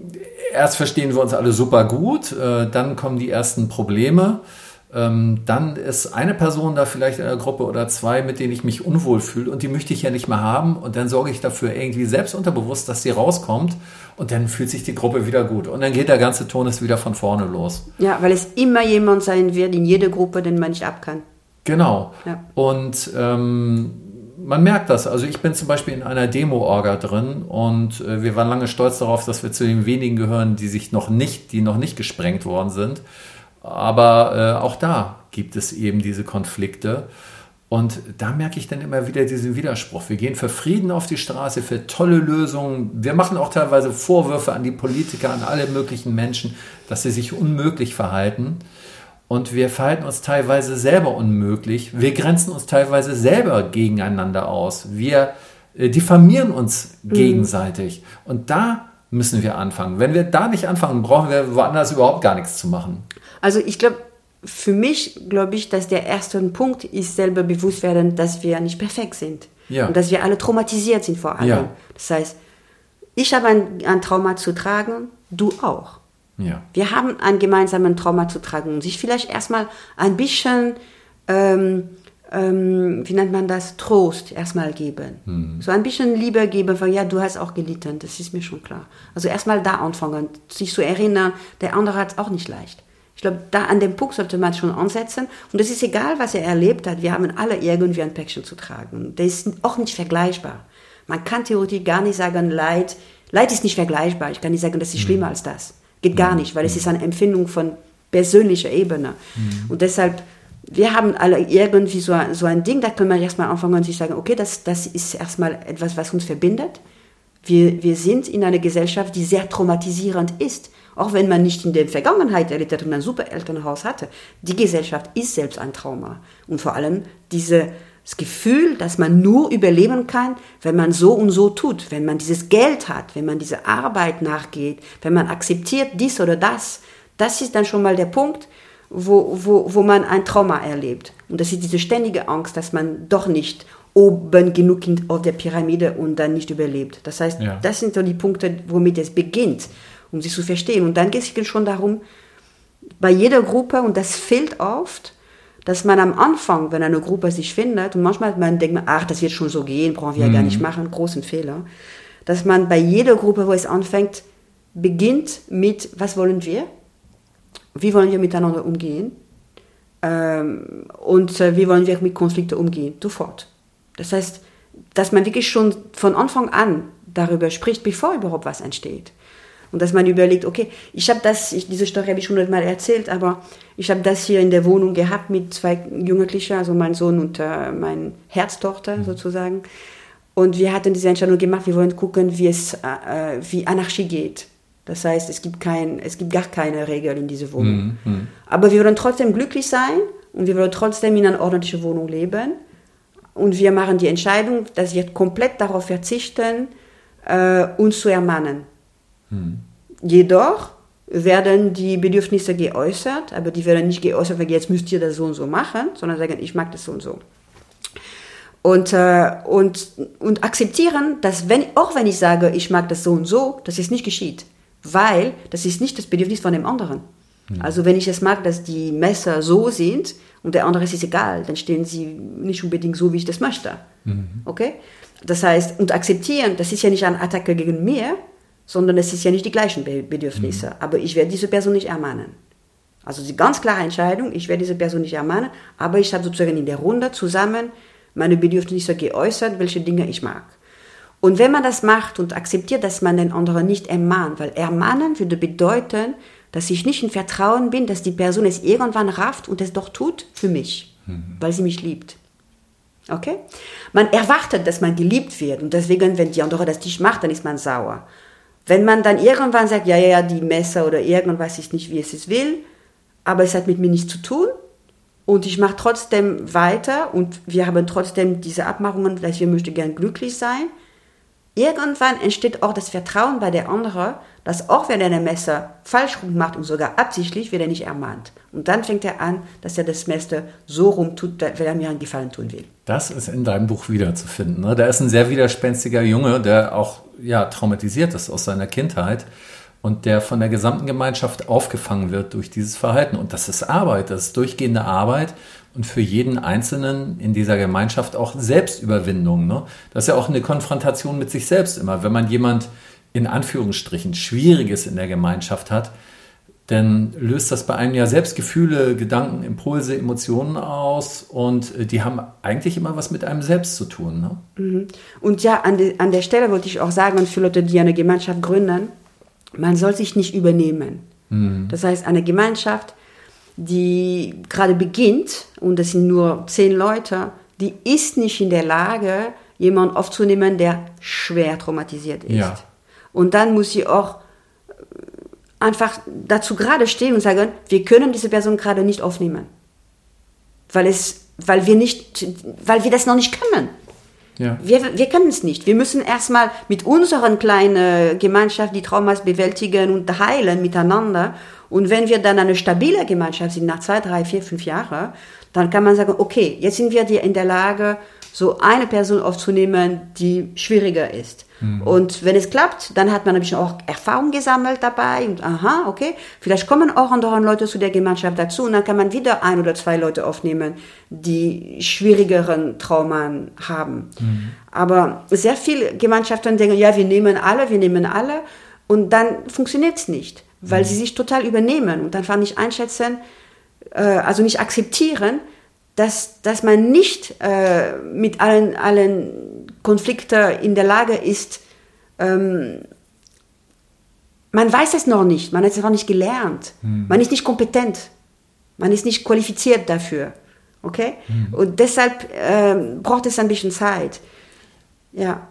erst verstehen wir uns alle super gut, äh, dann kommen die ersten Probleme. Ähm, dann ist eine Person da vielleicht in der Gruppe oder zwei, mit denen ich mich unwohl fühle und die möchte ich ja nicht mehr haben und dann sorge ich dafür irgendwie selbst unterbewusst, dass sie rauskommt und dann fühlt sich die Gruppe wieder gut und dann geht der ganze Tonus wieder von vorne los. Ja, weil es immer jemand sein wird in jeder Gruppe, den man nicht ab kann. Genau. Ja. Und ähm, man merkt das. Also ich bin zum Beispiel in einer Demo-Orga drin und äh, wir waren lange stolz darauf, dass wir zu den wenigen gehören, die sich noch nicht, die noch nicht gesprengt worden sind. Aber äh, auch da gibt es eben diese Konflikte. Und da merke ich dann immer wieder diesen Widerspruch. Wir gehen für Frieden auf die Straße, für tolle Lösungen. Wir machen auch teilweise Vorwürfe an die Politiker, an alle möglichen Menschen, dass sie sich unmöglich verhalten und wir verhalten uns teilweise selber unmöglich. Wir grenzen uns teilweise selber gegeneinander aus. Wir äh, diffamieren uns mhm. gegenseitig. Und da müssen wir anfangen. Wenn wir da nicht anfangen, brauchen wir woanders überhaupt gar nichts zu machen. Also ich glaube, für mich glaube ich, dass der erste Punkt ist selber bewusst werden, dass wir nicht perfekt sind. Ja. Und dass wir alle traumatisiert sind vor allem. Ja. Das heißt, ich habe ein, ein Trauma zu tragen, du auch. Ja. Wir haben einen gemeinsamen Trauma zu tragen und sich vielleicht erstmal ein bisschen, ähm, ähm, wie nennt man das, Trost erstmal geben. Mhm. So ein bisschen Liebe geben, weil ja, du hast auch gelitten, das ist mir schon klar. Also erstmal da anfangen, sich zu erinnern, der andere hat es auch nicht leicht. Ich glaube, da an dem Punkt sollte man schon ansetzen. Und es ist egal, was er erlebt hat. Wir haben alle irgendwie ein Päckchen zu tragen. Der ist auch nicht vergleichbar. Man kann theoretisch gar nicht sagen, Leid, Leid ist nicht vergleichbar. Ich kann nicht sagen, das ist schlimmer mhm. als das. Geht gar nicht, weil es ist eine Empfindung von persönlicher Ebene. Mhm. Und deshalb, wir haben alle irgendwie so, so ein Ding, da können wir erstmal anfangen und sich sagen, okay, das, das ist erstmal etwas, was uns verbindet. Wir, wir sind in einer Gesellschaft, die sehr traumatisierend ist. Auch wenn man nicht in der Vergangenheit erlebt hat und ein super Elternhaus hatte. Die Gesellschaft ist selbst ein Trauma. Und vor allem diese, das Gefühl, dass man nur überleben kann, wenn man so und so tut, wenn man dieses Geld hat, wenn man diese Arbeit nachgeht, wenn man akzeptiert dies oder das, das ist dann schon mal der Punkt, wo, wo, wo man ein Trauma erlebt. Und das ist diese ständige Angst, dass man doch nicht oben genug auf der Pyramide und dann nicht überlebt. Das heißt, ja. das sind so die Punkte, womit es beginnt, um sich zu verstehen. Und dann geht es schon darum, bei jeder Gruppe, und das fehlt oft, dass man am Anfang, wenn eine Gruppe sich findet, und manchmal man denkt man, ach, das wird schon so gehen, brauchen wir ja gar nicht mhm. machen, großen Fehler, dass man bei jeder Gruppe, wo es anfängt, beginnt mit, was wollen wir? Wie wollen wir miteinander umgehen? Ähm, und äh, wie wollen wir mit Konflikten umgehen? Sofort. Das heißt, dass man wirklich schon von Anfang an darüber spricht, bevor überhaupt was entsteht. Und dass man überlegt, okay, ich habe das, ich, diese Story habe ich schon mal erzählt, aber ich habe das hier in der Wohnung gehabt mit zwei Jugendlichen, also mein Sohn und äh, meine Herztochter mhm. sozusagen. Und wir hatten diese Entscheidung gemacht, wir wollen gucken, wie es, äh, wie Anarchie geht. Das heißt, es gibt, kein, es gibt gar keine Regeln in dieser Wohnung. Mhm. mhm. Aber wir wollen trotzdem glücklich sein und wir wollen trotzdem in einer ordentlichen Wohnung leben. Und wir machen die Entscheidung, dass wir komplett darauf verzichten, äh, uns zu ermannen. Mhm. Jedoch werden die Bedürfnisse geäußert, aber die werden nicht geäußert, weil jetzt müsst ihr das so und so machen, sondern sagen, ich mag das so und so. Und, äh, und, und akzeptieren, dass wenn, auch wenn ich sage, ich mag das so und so, dass es nicht geschieht. Weil das ist nicht das Bedürfnis von dem anderen. Also wenn ich es mag, dass die Messer so sind und der andere ist es egal, dann stehen sie nicht unbedingt so, wie ich das möchte. Okay? Das heißt, und akzeptieren, das ist ja nicht eine Attacke gegen mir, sondern es ist ja nicht die gleichen Be- Bedürfnisse. Aber ich werde diese Person nicht ermahnen. Also die ganz klare Entscheidung, ich werde diese Person nicht ermahnen, aber ich habe sozusagen in der Runde zusammen meine Bedürfnisse geäußert, welche Dinge ich mag. Und wenn man das macht und akzeptiert, dass man den anderen nicht ermahnt, weil ermahnen würde bedeuten, dass ich nicht in Vertrauen bin, dass die Person es irgendwann rafft und es doch tut für mich, weil sie mich liebt. Okay? Man erwartet, dass man geliebt wird und deswegen, wenn die andere das nicht macht, dann ist man sauer. Wenn man dann irgendwann sagt, ja, ja, ja, die Messer oder irgendwas ist nicht, wie es es will, aber es hat mit mir nichts zu tun und ich mache trotzdem weiter und wir haben trotzdem diese Abmachungen, dass wir möchten gern glücklich sein, Irgendwann entsteht auch das Vertrauen bei der anderen, dass auch wenn er ein Messer falsch rum macht und sogar absichtlich, wird er nicht ermahnt. Und dann fängt er an, dass er das Messer so rumtut, weil er mir einen Gefallen tun will. Das ist in deinem Buch wiederzufinden. Ne? Da ist ein sehr widerspenstiger Junge, der auch ja, traumatisiert ist aus seiner Kindheit und der von der gesamten Gemeinschaft aufgefangen wird durch dieses Verhalten. Und das ist Arbeit, das ist durchgehende Arbeit und für jeden Einzelnen in dieser Gemeinschaft auch Selbstüberwindung. Ne? Das ist ja auch eine Konfrontation mit sich selbst immer. Wenn man jemand in Anführungsstrichen Schwieriges in der Gemeinschaft hat, dann löst das bei einem ja selbst Gefühle, Gedanken, Impulse, Emotionen aus und äh, die haben eigentlich immer was mit einem selbst zu tun. Ne? Und ja, an, de, an der Stelle wollte ich auch sagen, für Leute, die eine Gemeinschaft gründen, man soll sich nicht übernehmen. Das heißt, eine Gemeinschaft, die gerade beginnt, und das sind nur zehn Leute, die ist nicht in der Lage, jemanden aufzunehmen, der schwer traumatisiert ist. Ja. Und dann muss sie auch einfach dazu gerade stehen und sagen, wir können diese Person gerade nicht aufnehmen. Weil es, weil wir nicht, weil wir das noch nicht können. Ja. Wir, wir können es nicht. Wir müssen erstmal mit unseren kleinen Gemeinschaft die Traumas bewältigen und heilen miteinander. Und wenn wir dann eine stabile Gemeinschaft sind, nach zwei, drei, vier, fünf Jahren, dann kann man sagen, okay, jetzt sind wir in der Lage, so eine Person aufzunehmen, die schwieriger ist. Und wenn es klappt, dann hat man ein bisschen auch Erfahrung gesammelt dabei und aha, okay, vielleicht kommen auch andere Leute zu der Gemeinschaft dazu und dann kann man wieder ein oder zwei Leute aufnehmen, die schwierigeren Traumen haben. Aber sehr viele Gemeinschaften denken, ja, wir nehmen alle, wir nehmen alle und dann funktioniert es nicht, weil sie sich total übernehmen und dann kann ich einschätzen, äh, also nicht akzeptieren, dass, dass man nicht äh, mit allen, allen Konflikten in der Lage ist, ähm, man weiß es noch nicht, man hat es noch nicht gelernt, man ist nicht kompetent, man ist nicht qualifiziert dafür. Okay? Und deshalb ähm, braucht es ein bisschen Zeit. Ja.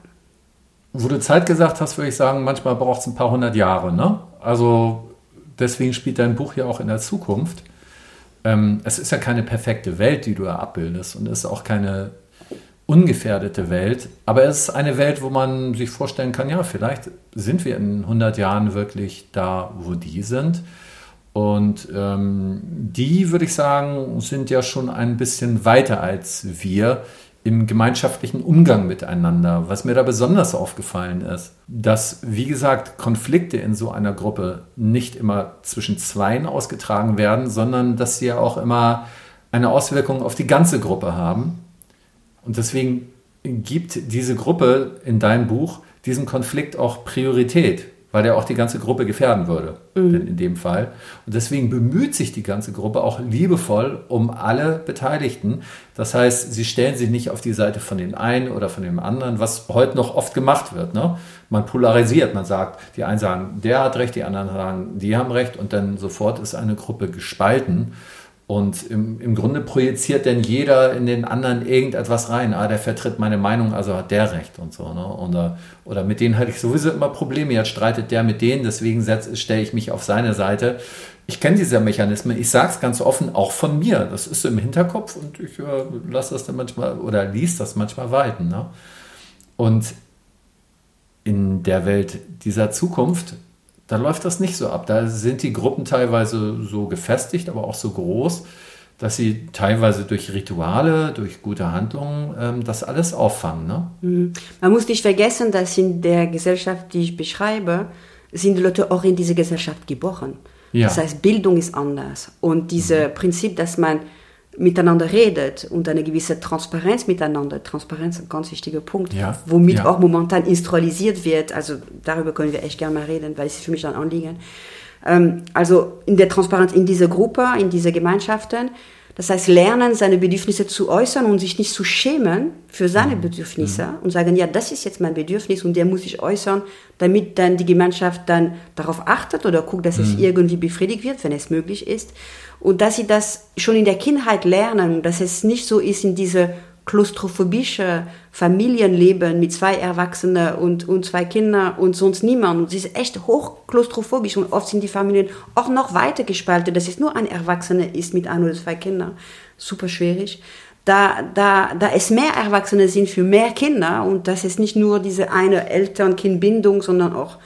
Wo du Zeit gesagt hast, würde ich sagen, manchmal braucht es ein paar hundert Jahre. Ne? Also deswegen spielt dein Buch ja auch in der Zukunft. Ähm, es ist ja keine perfekte Welt, die du da abbildest und es ist auch keine ungefährdete Welt, aber es ist eine Welt, wo man sich vorstellen kann, ja, vielleicht sind wir in 100 Jahren wirklich da, wo die sind. Und ähm, die, würde ich sagen, sind ja schon ein bisschen weiter als wir im gemeinschaftlichen Umgang miteinander. Was mir da besonders aufgefallen ist, dass, wie gesagt, Konflikte in so einer Gruppe nicht immer zwischen Zweien ausgetragen werden, sondern dass sie ja auch immer eine Auswirkung auf die ganze Gruppe haben. Und deswegen gibt diese Gruppe in deinem Buch diesem Konflikt auch Priorität, weil der auch die ganze Gruppe gefährden würde, in, in dem Fall. Und deswegen bemüht sich die ganze Gruppe auch liebevoll um alle Beteiligten. Das heißt, sie stellen sich nicht auf die Seite von dem einen oder von dem anderen, was heute noch oft gemacht wird. Ne? Man polarisiert, man sagt, die einen sagen, der hat recht, die anderen sagen, die haben recht und dann sofort ist eine Gruppe gespalten. Und im, im Grunde projiziert denn jeder in den anderen irgendetwas rein. Ah, der vertritt meine Meinung, also hat der recht und so. Ne? Oder, oder mit denen hatte ich sowieso immer Probleme. Jetzt streitet der mit denen, deswegen stelle ich mich auf seine Seite. Ich kenne diese Mechanismen. Ich sage es ganz offen, auch von mir. Das ist im Hinterkopf und ich äh, lasse das dann manchmal oder liest das manchmal walten. Ne? Und in der Welt dieser Zukunft da läuft das nicht so ab. Da sind die Gruppen teilweise so gefestigt, aber auch so groß, dass sie teilweise durch Rituale, durch gute Handlungen ähm, das alles auffangen. Ne? Man muss nicht vergessen, dass in der Gesellschaft, die ich beschreibe, sind die Leute auch in diese Gesellschaft geboren. Ja. Das heißt, Bildung ist anders. Und dieses Mhm. Prinzip, dass man miteinander redet und eine gewisse Transparenz miteinander, Transparenz ist ein ganz wichtiger Punkt, Ja. womit Ja. auch momentan industrialisiert wird. Also darüber können wir echt gerne mal reden, weil es ist für mich ein Anliegen. Ähm, also in der Transparenz in dieser Gruppe, in diese Gemeinschaften, das heißt lernen, seine Bedürfnisse zu äußern und sich nicht zu schämen für seine Bedürfnisse und sagen, ja, das ist jetzt mein Bedürfnis und der muss sich äußern, damit dann die Gemeinschaft dann darauf achtet oder guckt, dass es irgendwie befriedigt wird, wenn es möglich ist. Und dass sie das schon in der Kindheit lernen, dass es nicht so ist in diese klaustrophobische Familienleben mit zwei Erwachsenen und, und zwei Kindern und sonst niemand. Und es ist echt hoch klaustrophobisch und oft sind die Familien auch noch weiter gespalten, dass es nur ein Erwachsener ist mit ein oder zwei Kindern. Super schwierig. Da, da, da es mehr Erwachsene sind für mehr Kinder und dass es nicht nur diese eine Eltern-Kind-Bindung, sondern auch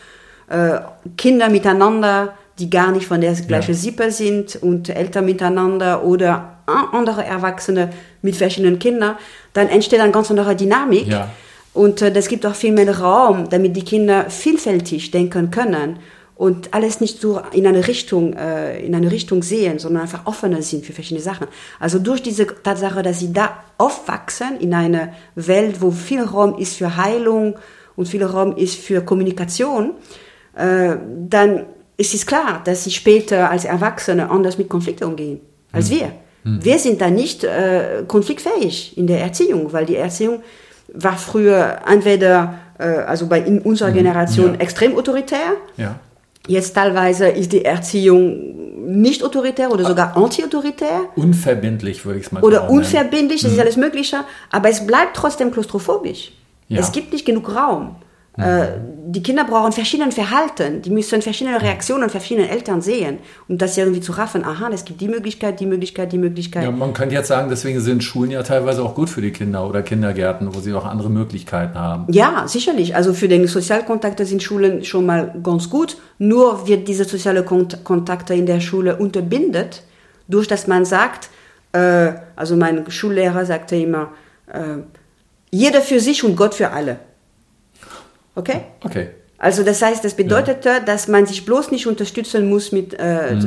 äh, Kinder miteinander, die gar nicht von der gleichen Ja. Sippe sind und Eltern miteinander oder a- andere Erwachsene mit verschiedenen Kindern, dann entsteht eine ganz andere Dynamik. Ja. Und äh, das gibt auch viel mehr Raum, damit die Kinder vielfältig denken können und alles nicht so in eine Richtung, äh, in eine Richtung sehen, sondern einfach offener sind für verschiedene Sachen. Also durch diese Tatsache, dass sie da aufwachsen in einer Welt, wo viel Raum ist für Heilung und viel Raum ist für Kommunikation, äh, dann ist es klar, dass sie später als Erwachsene anders mit Konflikten umgehen als wir. Wir sind da nicht äh, konfliktfähig in der Erziehung, weil die Erziehung war früher entweder, äh, also bei in unserer Generation ja. extrem autoritär, Ja. jetzt teilweise ist die Erziehung nicht autoritär oder sogar anti-autoritär Unverbindlich, würde ich es mal oder genau nennen. unverbindlich, das ist alles Mögliche, aber es bleibt trotzdem klaustrophobisch. Ja. Es gibt nicht genug Raum. Äh, die Kinder brauchen verschiedene Verhalten, die müssen verschiedene Reaktionen verschiedene Eltern sehen, um das irgendwie zu raffen. Aha, es gibt die Möglichkeit, die Möglichkeit, die Möglichkeit. Ja, man könnte jetzt sagen, deswegen sind Schulen ja teilweise auch gut für die Kinder oder Kindergärten, wo sie auch andere Möglichkeiten haben. Ja, sicherlich. Also für den Sozialkontakte sind Schulen schon mal ganz gut. Nur wird diese soziale Kont Kontakte in der Schule unterbindet, durch dass man sagt, äh, also mein Schullehrer sagte immer, äh, jeder für sich und Gott für alle. Okay? Okay. Also das heißt, das bedeutete, dass man sich bloß nicht unterstützen muss mit äh,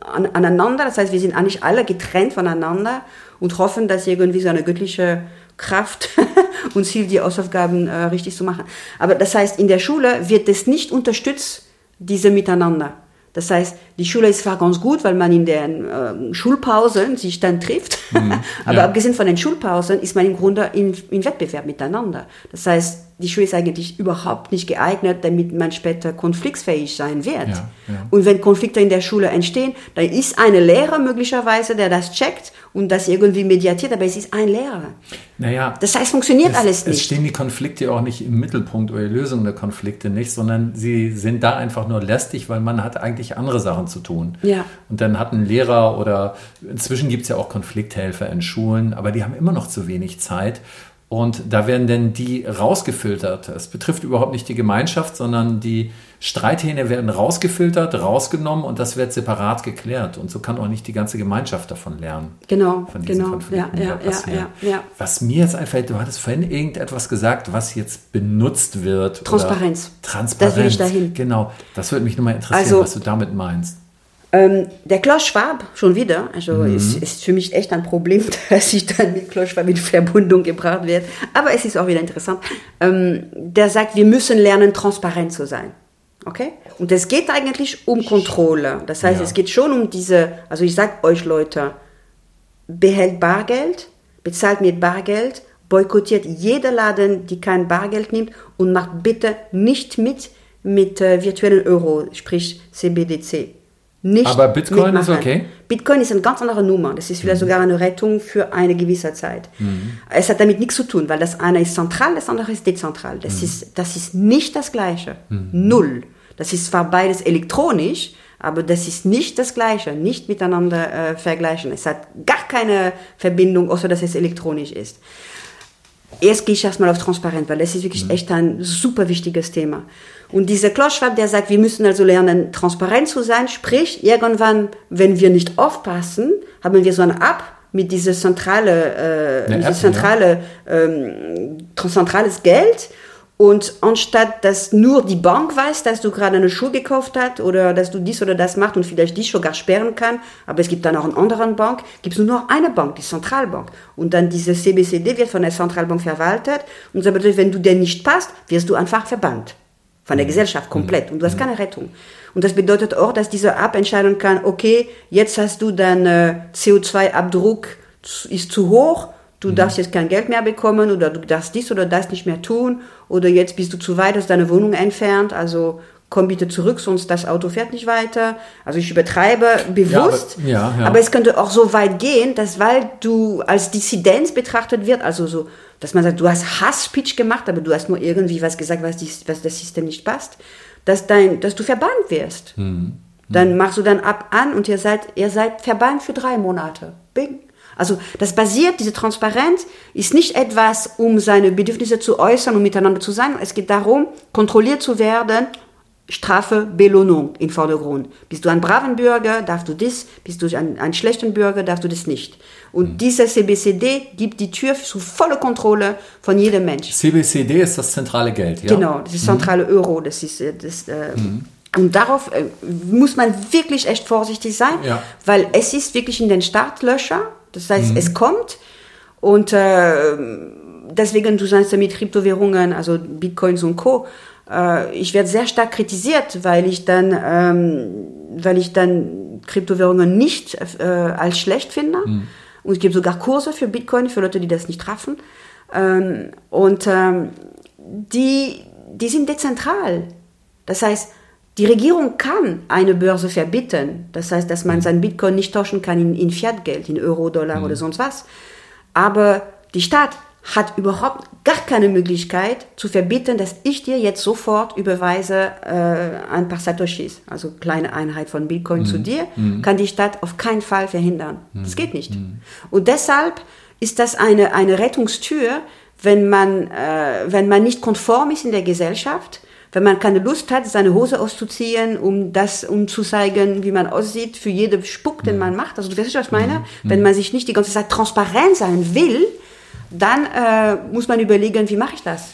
an, aneinander. Das heißt, wir sind eigentlich alle getrennt voneinander und hoffen, dass irgendwie so eine göttliche Kraft uns hilft, die Hausaufgaben äh, richtig zu machen. Aber das heißt, in der Schule wird es nicht unterstützt, diese Miteinander. Das heißt, die Schule ist zwar ganz gut, weil man in den äh, Schulpausen sich dann trifft, aber ja. abgesehen von den Schulpausen ist man im Grunde in, in Wettbewerb miteinander. Das heißt, die Schule ist eigentlich überhaupt nicht geeignet, damit man später konfliktfähig sein wird. Ja, ja. Und wenn Konflikte in der Schule entstehen, dann ist eine Lehrer möglicherweise, der das checkt und das irgendwie mediatiert, aber es ist ein Lehrer. Naja, Das heißt, funktioniert es, alles es nicht. stehen die Konflikte auch nicht im Mittelpunkt oder die Lösung der Konflikte nicht, sondern sie sind da einfach nur lästig, weil man hat eigentlich andere Sachen zu tun. Ja. Und dann hat ein Lehrer oder inzwischen gibt es ja auch Konflikthelfer in Schulen, aber die haben immer noch zu wenig Zeit. Und da werden dann die rausgefiltert. Es betrifft überhaupt nicht die Gemeinschaft, sondern die Streithähne werden rausgefiltert, rausgenommen und das wird separat geklärt. Und so kann auch nicht die ganze Gemeinschaft davon lernen. Genau, Von diesen genau. Konflikten, Ja, ja, ja, ja. Was mir jetzt einfällt, du hattest vorhin irgendetwas gesagt, was jetzt benutzt wird. Transparenz. Oder Transparenz. Das will ich dahin. Genau. Das würde mich nochmal interessieren, Also- was du damit meinst. Ähm, der Klaus Schwab, schon wieder, also Mhm. ist, ist für mich echt ein Problem, dass ich dann mit Klaus Schwab in Verbindung gebracht werde. Aber es ist auch wieder interessant. Ähm, der sagt, wir müssen lernen, transparent zu sein. Okay? Und es geht eigentlich um Kontrolle. Das heißt, Ja. es geht schon um diese, also ich sag euch Leute, behält Bargeld, bezahlt mit Bargeld, boykottiert jeder Laden, die kein Bargeld nimmt und macht bitte nicht mit mit äh, virtuellen Euro, sprich CBDC. Nicht Aber Bitcoin ist mitmachen. okay? Bitcoin ist eine ganz andere Nummer. Das ist vielleicht sogar eine Rettung für eine gewisse Zeit. Es hat damit nichts zu tun, weil das eine ist zentral, das andere ist dezentral. Das, ist, das ist nicht das Gleiche. Null. Das ist zwar beides elektronisch, aber das ist nicht das Gleiche, nicht miteinander äh, vergleichen. Es hat gar keine Verbindung, außer dass es elektronisch ist. Erst gehe ich erstmal auf Transparenz, weil das ist wirklich echt ein super wichtiges Thema. Und dieser Klaus Schwab, der sagt, wir müssen also lernen, transparent zu sein, sprich, irgendwann, wenn wir nicht aufpassen, haben wir so eine App mit dieser zentrale, äh, Eine dieses App, zentrale, ähm, zentrales Geld Und anstatt dass nur die Bank weiß, dass du gerade eine Schuhe gekauft hast oder dass du dies oder das machst und vielleicht dich sogar sperren kann, aber es gibt dann auch eine andere Bank, gibt es nur noch eine Bank, die Zentralbank. Und dann diese CBCD wird von der Zentralbank verwaltet und das bedeutet, wenn du dir nicht passt, wirst du einfach verbannt. Von der Gesellschaft komplett. Und du hast keine Rettung. Und das bedeutet auch, dass diese App entscheiden kann, okay, jetzt hast du deinen äh, CO2-Abdruck ist zu hoch, du darfst jetzt kein Geld mehr bekommen oder du darfst dies oder das nicht mehr tun oder jetzt bist du zu weit aus deiner Wohnung entfernt, also komm bitte zurück, sonst das Auto fährt nicht weiter. Also ich übertreibe bewusst, ja, aber, ja, ja. aber es könnte auch so weit gehen, dass weil du als Dissidenz betrachtet wird, also so, dass man sagt, du hast Hassspeech gemacht, aber du hast nur irgendwie was gesagt, was, die, was das System nicht passt, dass, dein, dass du verbannt wirst. Mhm. Dann machst du dann ab an und ihr seid, ihr seid verbannt für drei Monate. Bing. Also das basiert, diese Transparenz ist nicht etwas, um seine Bedürfnisse zu äußern und miteinander zu sein. Es geht darum, kontrolliert zu werden, Strafe, Belohnung im Vordergrund. Bist du ein braven Bürger, darfst du das, bist du ein, ein schlechter Bürger, darfst du das nicht. Und mhm. dieser CBCD gibt die Tür zu voller Kontrolle von jedem Mensch. CBCD ist das zentrale Geld, ja? Genau, das ist das zentrale mhm. Euro, das ist äh, das, äh, mhm. Und darauf äh, muss man wirklich echt vorsichtig sein, ja. weil es ist wirklich in den Startlöcher das heißt, mhm. es kommt und äh, deswegen, du sagst mit Kryptowährungen, also Bitcoins und Co., äh, ich werde sehr stark kritisiert, weil ich dann, ähm, weil ich dann Kryptowährungen nicht äh, als schlecht finde. Mhm. Und es gibt sogar Kurse für Bitcoin, für Leute, die das nicht treffen. Ähm, und ähm, die, die sind dezentral. Das heißt, die Regierung kann eine Börse verbieten. Das heißt, dass man mhm. sein Bitcoin nicht tauschen kann in, in Fiatgeld, in Euro, Dollar mhm. oder sonst was. Aber die Staat hat überhaupt gar keine Möglichkeit zu verbieten, dass ich dir jetzt sofort überweise äh, ein paar Satoshis, also kleine Einheit von Bitcoin mhm. zu dir, mhm. kann die Stadt auf keinen Fall verhindern. Mhm. Das geht nicht. Mhm. Und deshalb ist das eine, eine Rettungstür, wenn man, äh, wenn man nicht konform ist in der Gesellschaft, wenn man keine Lust hat, seine Hose auszuziehen, um das, um zu zeigen, wie man aussieht, für jede Spuck, den mhm. man macht. Also du weißt, was ich meine? Mhm. Wenn man sich nicht die ganze Zeit transparent sein will, dann äh, muss man überlegen, wie mache ich das?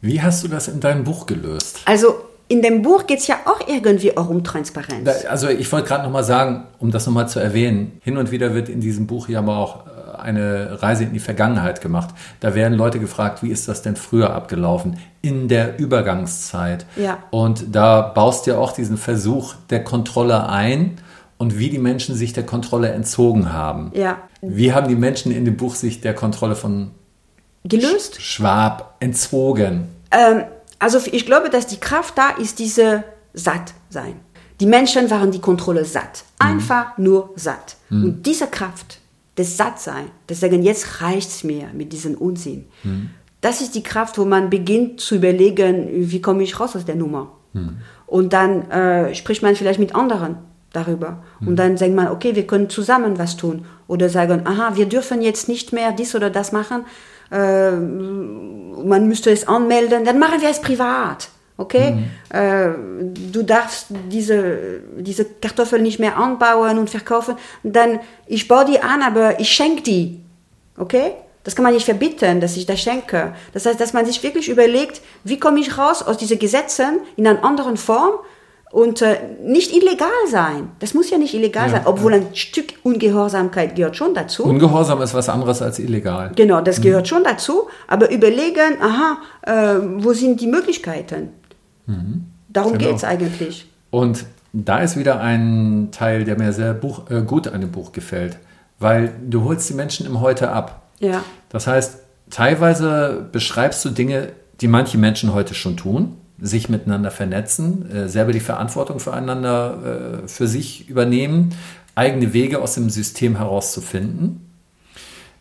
Wie hast du das in deinem Buch gelöst? Also in dem Buch geht es ja auch irgendwie auch um Transparenz. Also ich wollte gerade nochmal sagen, um das nochmal zu erwähnen, hin und wieder wird in diesem Buch ja aber auch eine Reise in die Vergangenheit gemacht. Da werden Leute gefragt, wie ist das denn früher abgelaufen? In der Übergangszeit. Ja. Und da baust du ja auch diesen Versuch der Kontrolle ein und wie die Menschen sich der Kontrolle entzogen haben. Ja. Wie haben die Menschen in dem Buch sich der Kontrolle von gelöst? Schwab entzogen? Ähm, also ich glaube, dass die Kraft da ist, diese satt sein. Die Menschen waren die Kontrolle satt. Mhm. Einfach mhm. nur satt. Mhm. Und diese Kraft, das Sattsein, das Sagen, jetzt reicht's mir mit diesem Unsinn. Mhm. Das ist die Kraft, wo man beginnt zu überlegen, wie komme ich raus aus der Nummer. Mhm. Und dann äh, spricht man vielleicht mit anderen darüber. Mhm. Und dann sagt man, okay, wir können zusammen was tun. Oder sagen, aha, wir dürfen jetzt nicht mehr dies oder das machen. Äh, man müsste es anmelden, dann machen wir es privat. Okay? Mhm. Äh, du darfst diese, diese Kartoffeln nicht mehr anbauen und verkaufen. Dann, ich baue die an, aber ich schenke die. Okay? Das kann man nicht verbieten, dass ich das schenke. Das heißt, dass man sich wirklich überlegt, wie komme ich raus aus diesen Gesetzen in einer anderen Form und äh, nicht illegal sein. Das muss ja nicht illegal ja, sein, obwohl ja. ein Stück Ungehorsamkeit gehört schon dazu. Ungehorsam ist was anderes als illegal. Genau, das mhm. gehört schon dazu. Aber überlegen, aha, äh, wo sind die Möglichkeiten? Mhm. Darum genau. geht es eigentlich. Und da ist wieder ein Teil, der mir sehr Buch, äh, gut an dem Buch gefällt, weil du holst die Menschen im Heute ab. Ja. Das heißt, teilweise beschreibst du Dinge, die manche Menschen heute schon tun, sich miteinander vernetzen, äh, selber die Verantwortung füreinander äh, für sich übernehmen, eigene Wege aus dem System herauszufinden.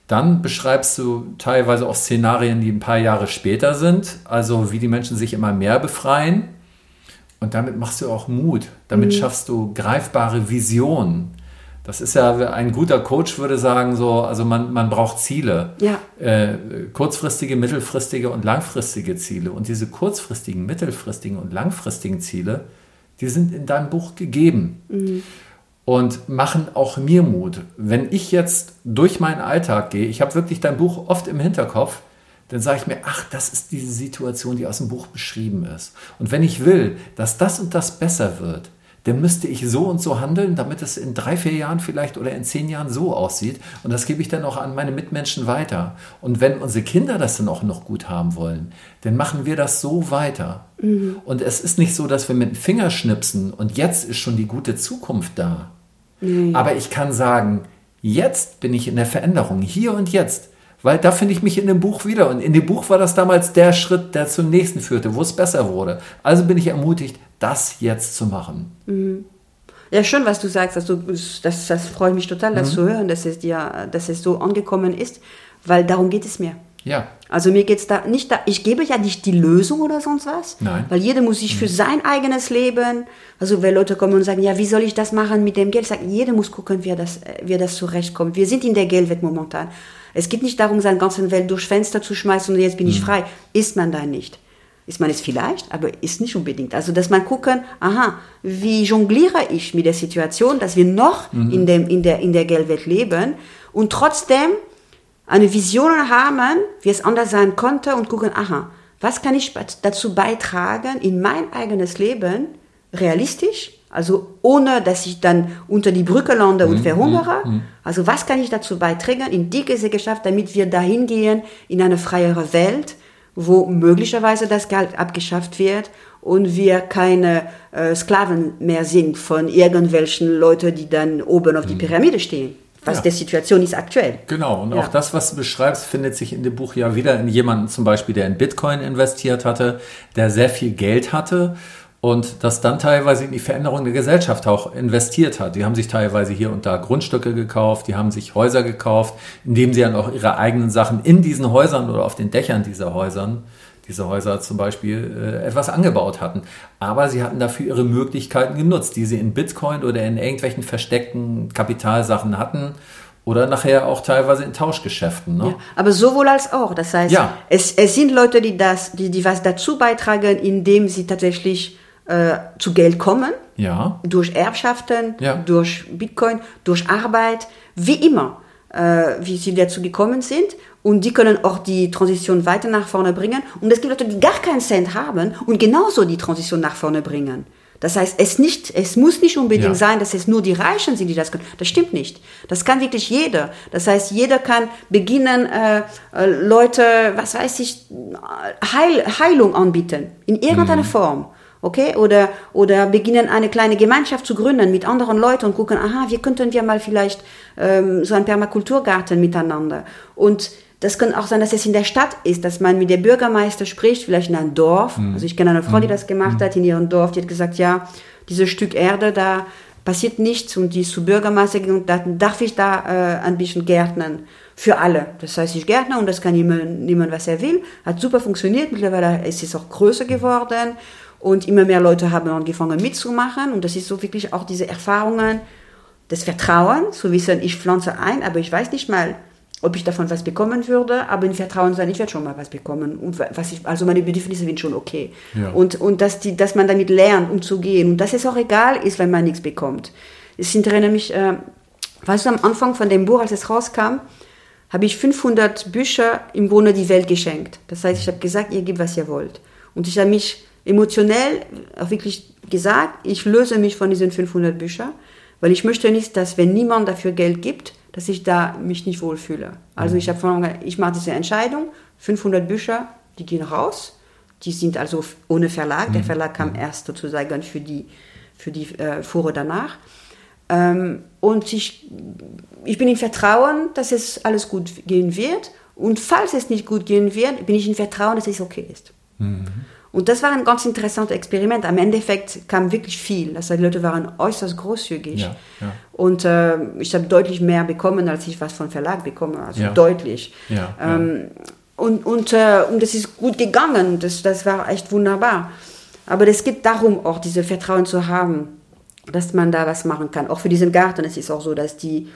Dann beschreibst du teilweise auch Szenarien, die ein paar Jahre später sind, also wie die Menschen sich immer mehr befreien. Und damit machst du auch Mut. Damit mhm. schaffst du greifbare Visionen. Das ist ja, ein guter Coach würde sagen, so, also man, man braucht Ziele. Ja. Äh, kurzfristige, mittelfristige und langfristige Ziele. Und diese kurzfristigen, mittelfristigen und langfristigen Ziele, die sind in deinem Buch gegeben. Mhm und machen auch mir Mut. Wenn ich jetzt durch meinen Alltag gehe, ich habe wirklich dein Buch oft im Hinterkopf, dann sage ich mir, ach, das ist diese Situation, die aus dem Buch beschrieben ist. Und wenn ich will, dass das und das besser wird, dann müsste ich so und so handeln, damit es in drei, vier Jahren vielleicht oder in zehn Jahren so aussieht. Und das gebe ich dann auch an meine Mitmenschen weiter. Und wenn unsere Kinder das dann auch noch gut haben wollen, dann machen wir das so weiter. Mhm. Und es ist nicht so, dass wir mit dem Finger schnipsen und jetzt ist schon die gute Zukunft da. Mhm. Aber ich kann sagen, jetzt bin ich in der Veränderung, hier und jetzt. Weil da finde ich mich in dem Buch wieder. Und in dem Buch war das damals der Schritt, der zum nächsten führte, wo es besser wurde. Also bin ich ermutigt, das jetzt zu machen. Mhm. Ja, schön, was du sagst. Also, das, das freut mich total, das mhm. zu hören, dass es, dir, dass es so angekommen ist, weil darum geht es mir. Ja. Also mir geht es da nicht da, ich gebe ja nicht die Lösung oder sonst was. Nein. Weil jeder muss sich für mhm. sein eigenes Leben, also wenn Leute kommen und sagen, ja, wie soll ich das machen mit dem Geld? Ich sage, jeder muss gucken, wie er das, wie er das zurechtkommt. Wir sind in der Geldwelt momentan. Es geht nicht darum, seine ganze Welt durch Fenster zu schmeißen und jetzt bin ich mhm. frei. Ist man da nicht. Ist man es vielleicht, aber ist nicht unbedingt. Also, dass man gucken, aha, wie jongliere ich mit der Situation, dass wir noch mhm. in, dem, in, der, in der Geldwelt leben und trotzdem eine Vision haben, wie es anders sein konnte und gucken, aha, was kann ich dazu beitragen, in mein eigenes Leben realistisch also ohne, dass ich dann unter die Brücke lande und mhm. verhungere. Mhm. Also was kann ich dazu beitragen in die Gesellschaft, damit wir dahin gehen in eine freiere Welt, wo möglicherweise das Geld abgeschafft wird und wir keine äh, Sklaven mehr sind von irgendwelchen Leuten, die dann oben auf die mhm. Pyramide stehen. Was ja. der Situation ist aktuell. Genau, und ja. auch das, was du beschreibst, findet sich in dem Buch ja wieder in jemanden zum Beispiel, der in Bitcoin investiert hatte, der sehr viel Geld hatte und das dann teilweise in die Veränderung der Gesellschaft auch investiert hat. Die haben sich teilweise hier und da Grundstücke gekauft, die haben sich Häuser gekauft, indem sie dann auch ihre eigenen Sachen in diesen Häusern oder auf den Dächern dieser Häusern, diese Häuser zum Beispiel, äh, etwas angebaut hatten. Aber sie hatten dafür ihre Möglichkeiten genutzt, die sie in Bitcoin oder in irgendwelchen versteckten Kapitalsachen hatten oder nachher auch teilweise in Tauschgeschäften. Ne? Ja, aber sowohl als auch. Das heißt, ja. es, es sind Leute, die das, die, die was dazu beitragen, indem sie tatsächlich äh, zu Geld kommen. Ja. Durch Erbschaften, ja. durch Bitcoin, durch Arbeit, wie immer, äh, wie sie dazu gekommen sind. Und die können auch die Transition weiter nach vorne bringen. Und es gibt Leute, die gar keinen Cent haben und genauso die Transition nach vorne bringen. Das heißt, es, nicht, es muss nicht unbedingt ja. sein, dass es nur die Reichen sind, die das können. Das stimmt nicht. Das kann wirklich jeder. Das heißt, jeder kann beginnen, äh, äh, Leute, was weiß ich, Heil, Heilung anbieten. In irgendeiner mhm. Form okay? Oder, oder beginnen eine kleine Gemeinschaft zu gründen mit anderen Leuten und gucken, aha, wie könnten wir mal vielleicht ähm, so einen Permakulturgarten miteinander. Und das kann auch sein, dass es in der Stadt ist, dass man mit der Bürgermeister spricht, vielleicht in einem Dorf. Mhm. Also ich kenne eine Frau, die mhm. das gemacht mhm. hat in ihrem Dorf, die hat gesagt, ja, dieses Stück Erde, da passiert nichts und die ist zu Bürgermeister gegangen, da darf ich da äh, ein bisschen gärtnern für alle. Das heißt, ich gärtner und das kann niemand, niemand, was er will. Hat super funktioniert. Mittlerweile ist es auch größer geworden und immer mehr Leute haben angefangen mitzumachen. Und das ist so wirklich auch diese Erfahrungen des Vertrauens, zu wissen, ich pflanze ein, aber ich weiß nicht mal, ob ich davon was bekommen würde, aber in Vertrauen sein, ich werde schon mal was bekommen. Und was ich, also meine Bedürfnisse sind schon okay. Ja. Und, und dass, die, dass man damit lernt, umzugehen. Und dass es auch egal ist, wenn man nichts bekommt. Es erinnert mich, äh, weißt du, am Anfang von dem Buch, als es rauskam, habe ich 500 Bücher im Grunde die Welt geschenkt. Das heißt, ich habe gesagt, ihr gebt, was ihr wollt. Und ich habe mich emotionell auch wirklich gesagt, ich löse mich von diesen 500 Büchern, weil ich möchte nicht, dass wenn niemand dafür Geld gibt, dass ich da mich nicht wohlfühle. Also mhm. ich habe von ich mache diese Entscheidung, 500 Bücher, die gehen raus, die sind also ohne Verlag. Der mhm. Verlag kam mhm. erst sozusagen für die für die äh, Fuhre danach. Ähm, und ich, ich bin im Vertrauen, dass es alles gut gehen wird. Und falls es nicht gut gehen wird, bin ich im Vertrauen, dass es okay ist. Mhm. Und das war ein ganz interessantes Experiment. Am Endeffekt kam wirklich viel. Also die Leute waren äußerst großzügig. Ja, ja. Und äh, ich habe deutlich mehr bekommen, als ich was von Verlag bekomme. Also ja. deutlich. Ähm, und, und, äh, und das ist gut gegangen. Das, das war echt wunderbar. Aber es geht darum, auch diese Vertrauen zu haben, dass man da was machen kann. Auch für diesen Garten. Es ist auch so, dass die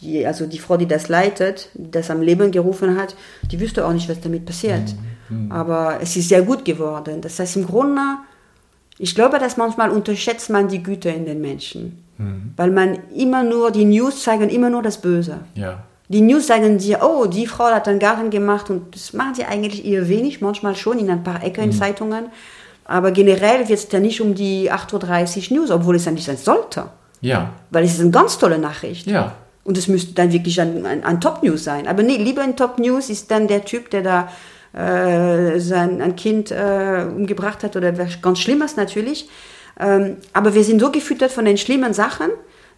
die, also die Frau, die das leitet, die das am Leben gerufen hat, die wüsste auch nicht, was damit passiert. Mhm. Aber es ist sehr gut geworden. Das heißt, im Grunde, ich glaube, dass manchmal unterschätzt man die Güte in den Menschen. Mhm. Weil man immer nur, die News zeigen immer nur das Böse. Ja. Die News sagen dir, oh, die Frau hat einen Garten gemacht und das machen sie eigentlich eher wenig, manchmal schon in ein paar Ecken in Zeitungen. Aber generell wird es ja nicht um die 8.30 Uhr News, obwohl es ja nicht sein sollte. Ja. Weil es ist eine ganz tolle Nachricht. Ja. Und es müsste dann wirklich ein, ein, ein Top-News sein. Aber nee, lieber ein Top-News ist dann der Typ, der da äh, sein ein Kind äh, umgebracht hat oder was ganz Schlimmes natürlich. Ähm, aber wir sind so gefüttert von den schlimmen Sachen,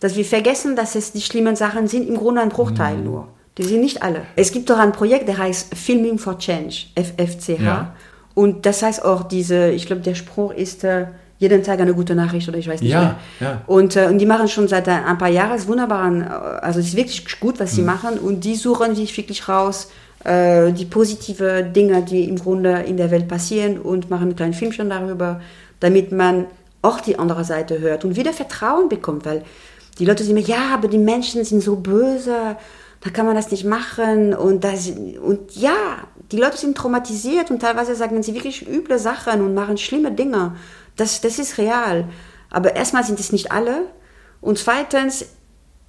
dass wir vergessen, dass es die schlimmen Sachen sind, im Grunde ein Bruchteil Mhm. nur. Die sind nicht alle. Es gibt doch ein Projekt, der heißt Filming for Change, FFCH. Ja. Und das heißt auch diese, ich glaube, der Spruch ist, äh, jeden Tag eine gute Nachricht oder ich weiß nicht Ja, mehr. ja. Und, äh, und die machen schon seit ein, paar Jahren es wunderbar. äh, Also es ist wirklich gut, was sie machen. Und die suchen sich wirklich raus, äh, die positive Dinge, die im Grunde in der Welt passieren und machen ein kleines Filmchen darüber, damit man auch die andere Seite hört und wieder Vertrauen bekommt, weil die Leute sagen mir, ja, aber die Menschen sind so böse, da kann man das nicht machen und das, und ja, die Leute sind traumatisiert und teilweise sagen sie wirklich üble Sachen und machen schlimme Dinge. Das, das ist real. Aber erstmal sind es nicht alle und zweitens,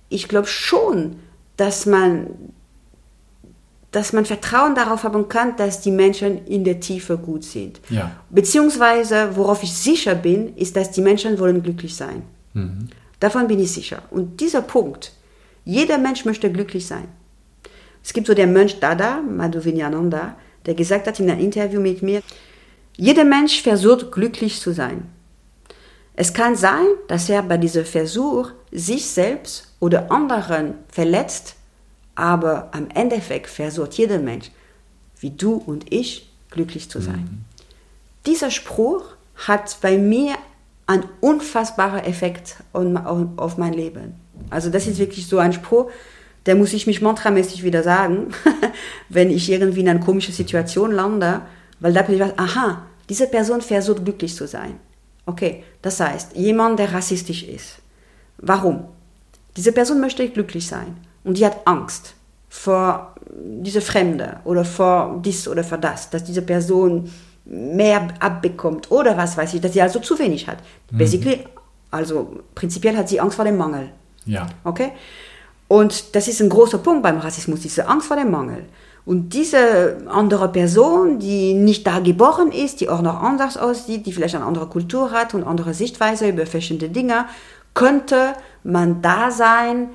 ich glaube schon, dass man dass man Vertrauen darauf haben kann, dass die Menschen in der Tiefe gut sind. Ja. Beziehungsweise, worauf ich sicher bin, ist, dass die Menschen wollen glücklich sein. Mhm. Davon bin ich sicher. Und dieser Punkt, jeder Mensch möchte glücklich sein. Es gibt so der Mönch Dada, Madhu Vinyananda, der gesagt hat in einem Interview mit mir, jeder Mensch versucht glücklich zu sein. Es kann sein, dass er bei diesem Versuch sich selbst oder anderen verletzt, aber am Endeffekt versucht jeder Mensch, wie du und ich, glücklich zu sein. Dieser Spruch hat bei mir einen unfassbaren Effekt auf mein Leben. Also das ist wirklich so ein Spruch, der muss ich mich mantramäßig wieder sagen, wenn ich irgendwie in eine komische Situation lande, weil da bin ich, aha, diese Person versucht glücklich zu sein. Okay, das heißt, jemand, der rassistisch ist. Warum? Diese Person möchte glücklich sein und die hat Angst vor diese Fremde oder vor dies oder vor das, dass diese Person mehr abbekommt oder was weiß ich, dass sie also zu wenig hat. Basically, also prinzipiell hat sie Angst vor dem Mangel. Ja. Okay? Und das ist ein großer Punkt beim Rassismus, diese Angst vor dem Mangel. Und diese andere Person, die nicht da geboren ist, die auch noch anders aussieht, die vielleicht eine andere Kultur hat und andere Sichtweise über verschiedene Dinge, könnte man da sein